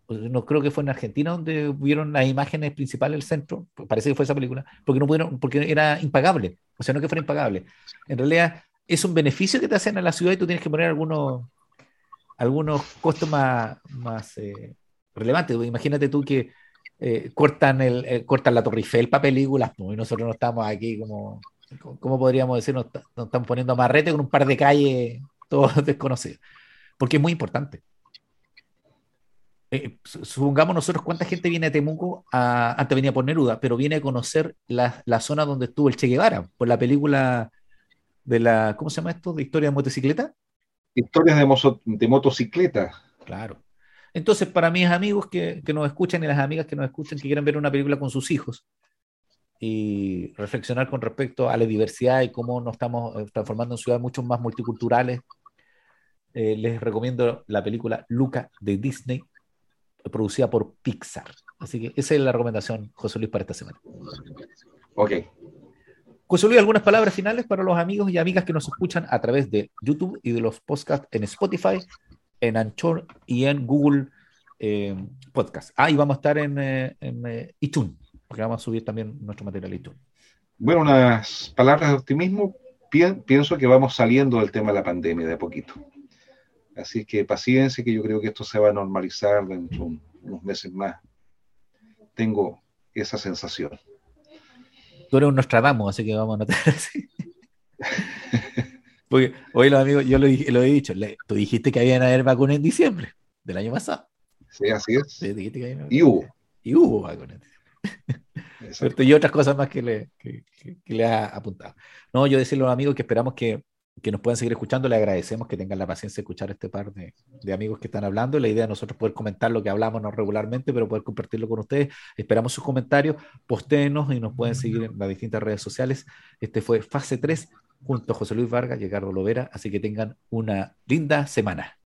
No creo que fue en Argentina donde vieron las imágenes principales del centro, parece que fue esa película, porque no pudieron, porque era impagable. O sea, no que fuera impagable. En realidad es un beneficio que te hacen a la ciudad y tú tienes que poner algunos, algunos costos más, más eh, relevantes. Imagínate tú que eh, cortan, el, eh, cortan la Torre Eiffel para películas, pues, y nosotros no estamos aquí como, ¿cómo podríamos decir? Nos, nos están poniendo amarrete con un par de calles todos desconocidos, porque es muy importante. Eh, supongamos nosotros cuánta gente viene a Temuco, a, antes venía por Neruda, pero viene a conocer la, la, zona donde estuvo el Che Guevara, por la película de la, ¿cómo se llama esto? De historia de motocicleta. Historias de, de motocicleta. Claro. Entonces, para mis amigos que, que, nos escuchan y las amigas que nos escuchan que quieran ver una película con sus hijos y reflexionar con respecto a la diversidad y cómo nos estamos eh, transformando en ciudades mucho más multiculturales, eh, les recomiendo la película Luca de Disney, producida por Pixar. Así que esa es la recomendación, José Luis, para esta semana. Ok. José Luis, algunas palabras finales para los amigos y amigas que nos escuchan a través de YouTube y de los podcasts en Spotify en Anchor y en Google eh, Podcast. Ah, y vamos a estar en, eh, eh, iTunes, porque vamos a subir también nuestro material a iTunes. Bueno, unas palabras de optimismo. pienso que vamos saliendo del tema de la pandemia de a poquito. Así que paciencia, que yo creo que esto se va a normalizar dentro de unos meses más. Tengo esa sensación. Tú eres un Nostradamus, así que vamos a notar así. Porque hoy los amigos, yo lo, lo he dicho, tú dijiste que habían haber vacunas en diciembre del año pasado. Sí, así es. y hubo. Y hubo vacunas. Y otras cosas más que le, que, le ha apuntado. No, yo decirle a los amigos que esperamos que, que, nos puedan seguir escuchando, le agradecemos que tengan la paciencia de escuchar este par de, de, amigos que están hablando. La idea de nosotros poder comentar lo que hablamos no regularmente, pero poder compartirlo con ustedes. Esperamos sus comentarios, postéenos y nos pueden seguir en las distintas redes sociales. Este fue Fase 3 junto a José Luis Vargas y Carlos Lovera, así que tengan una linda semana.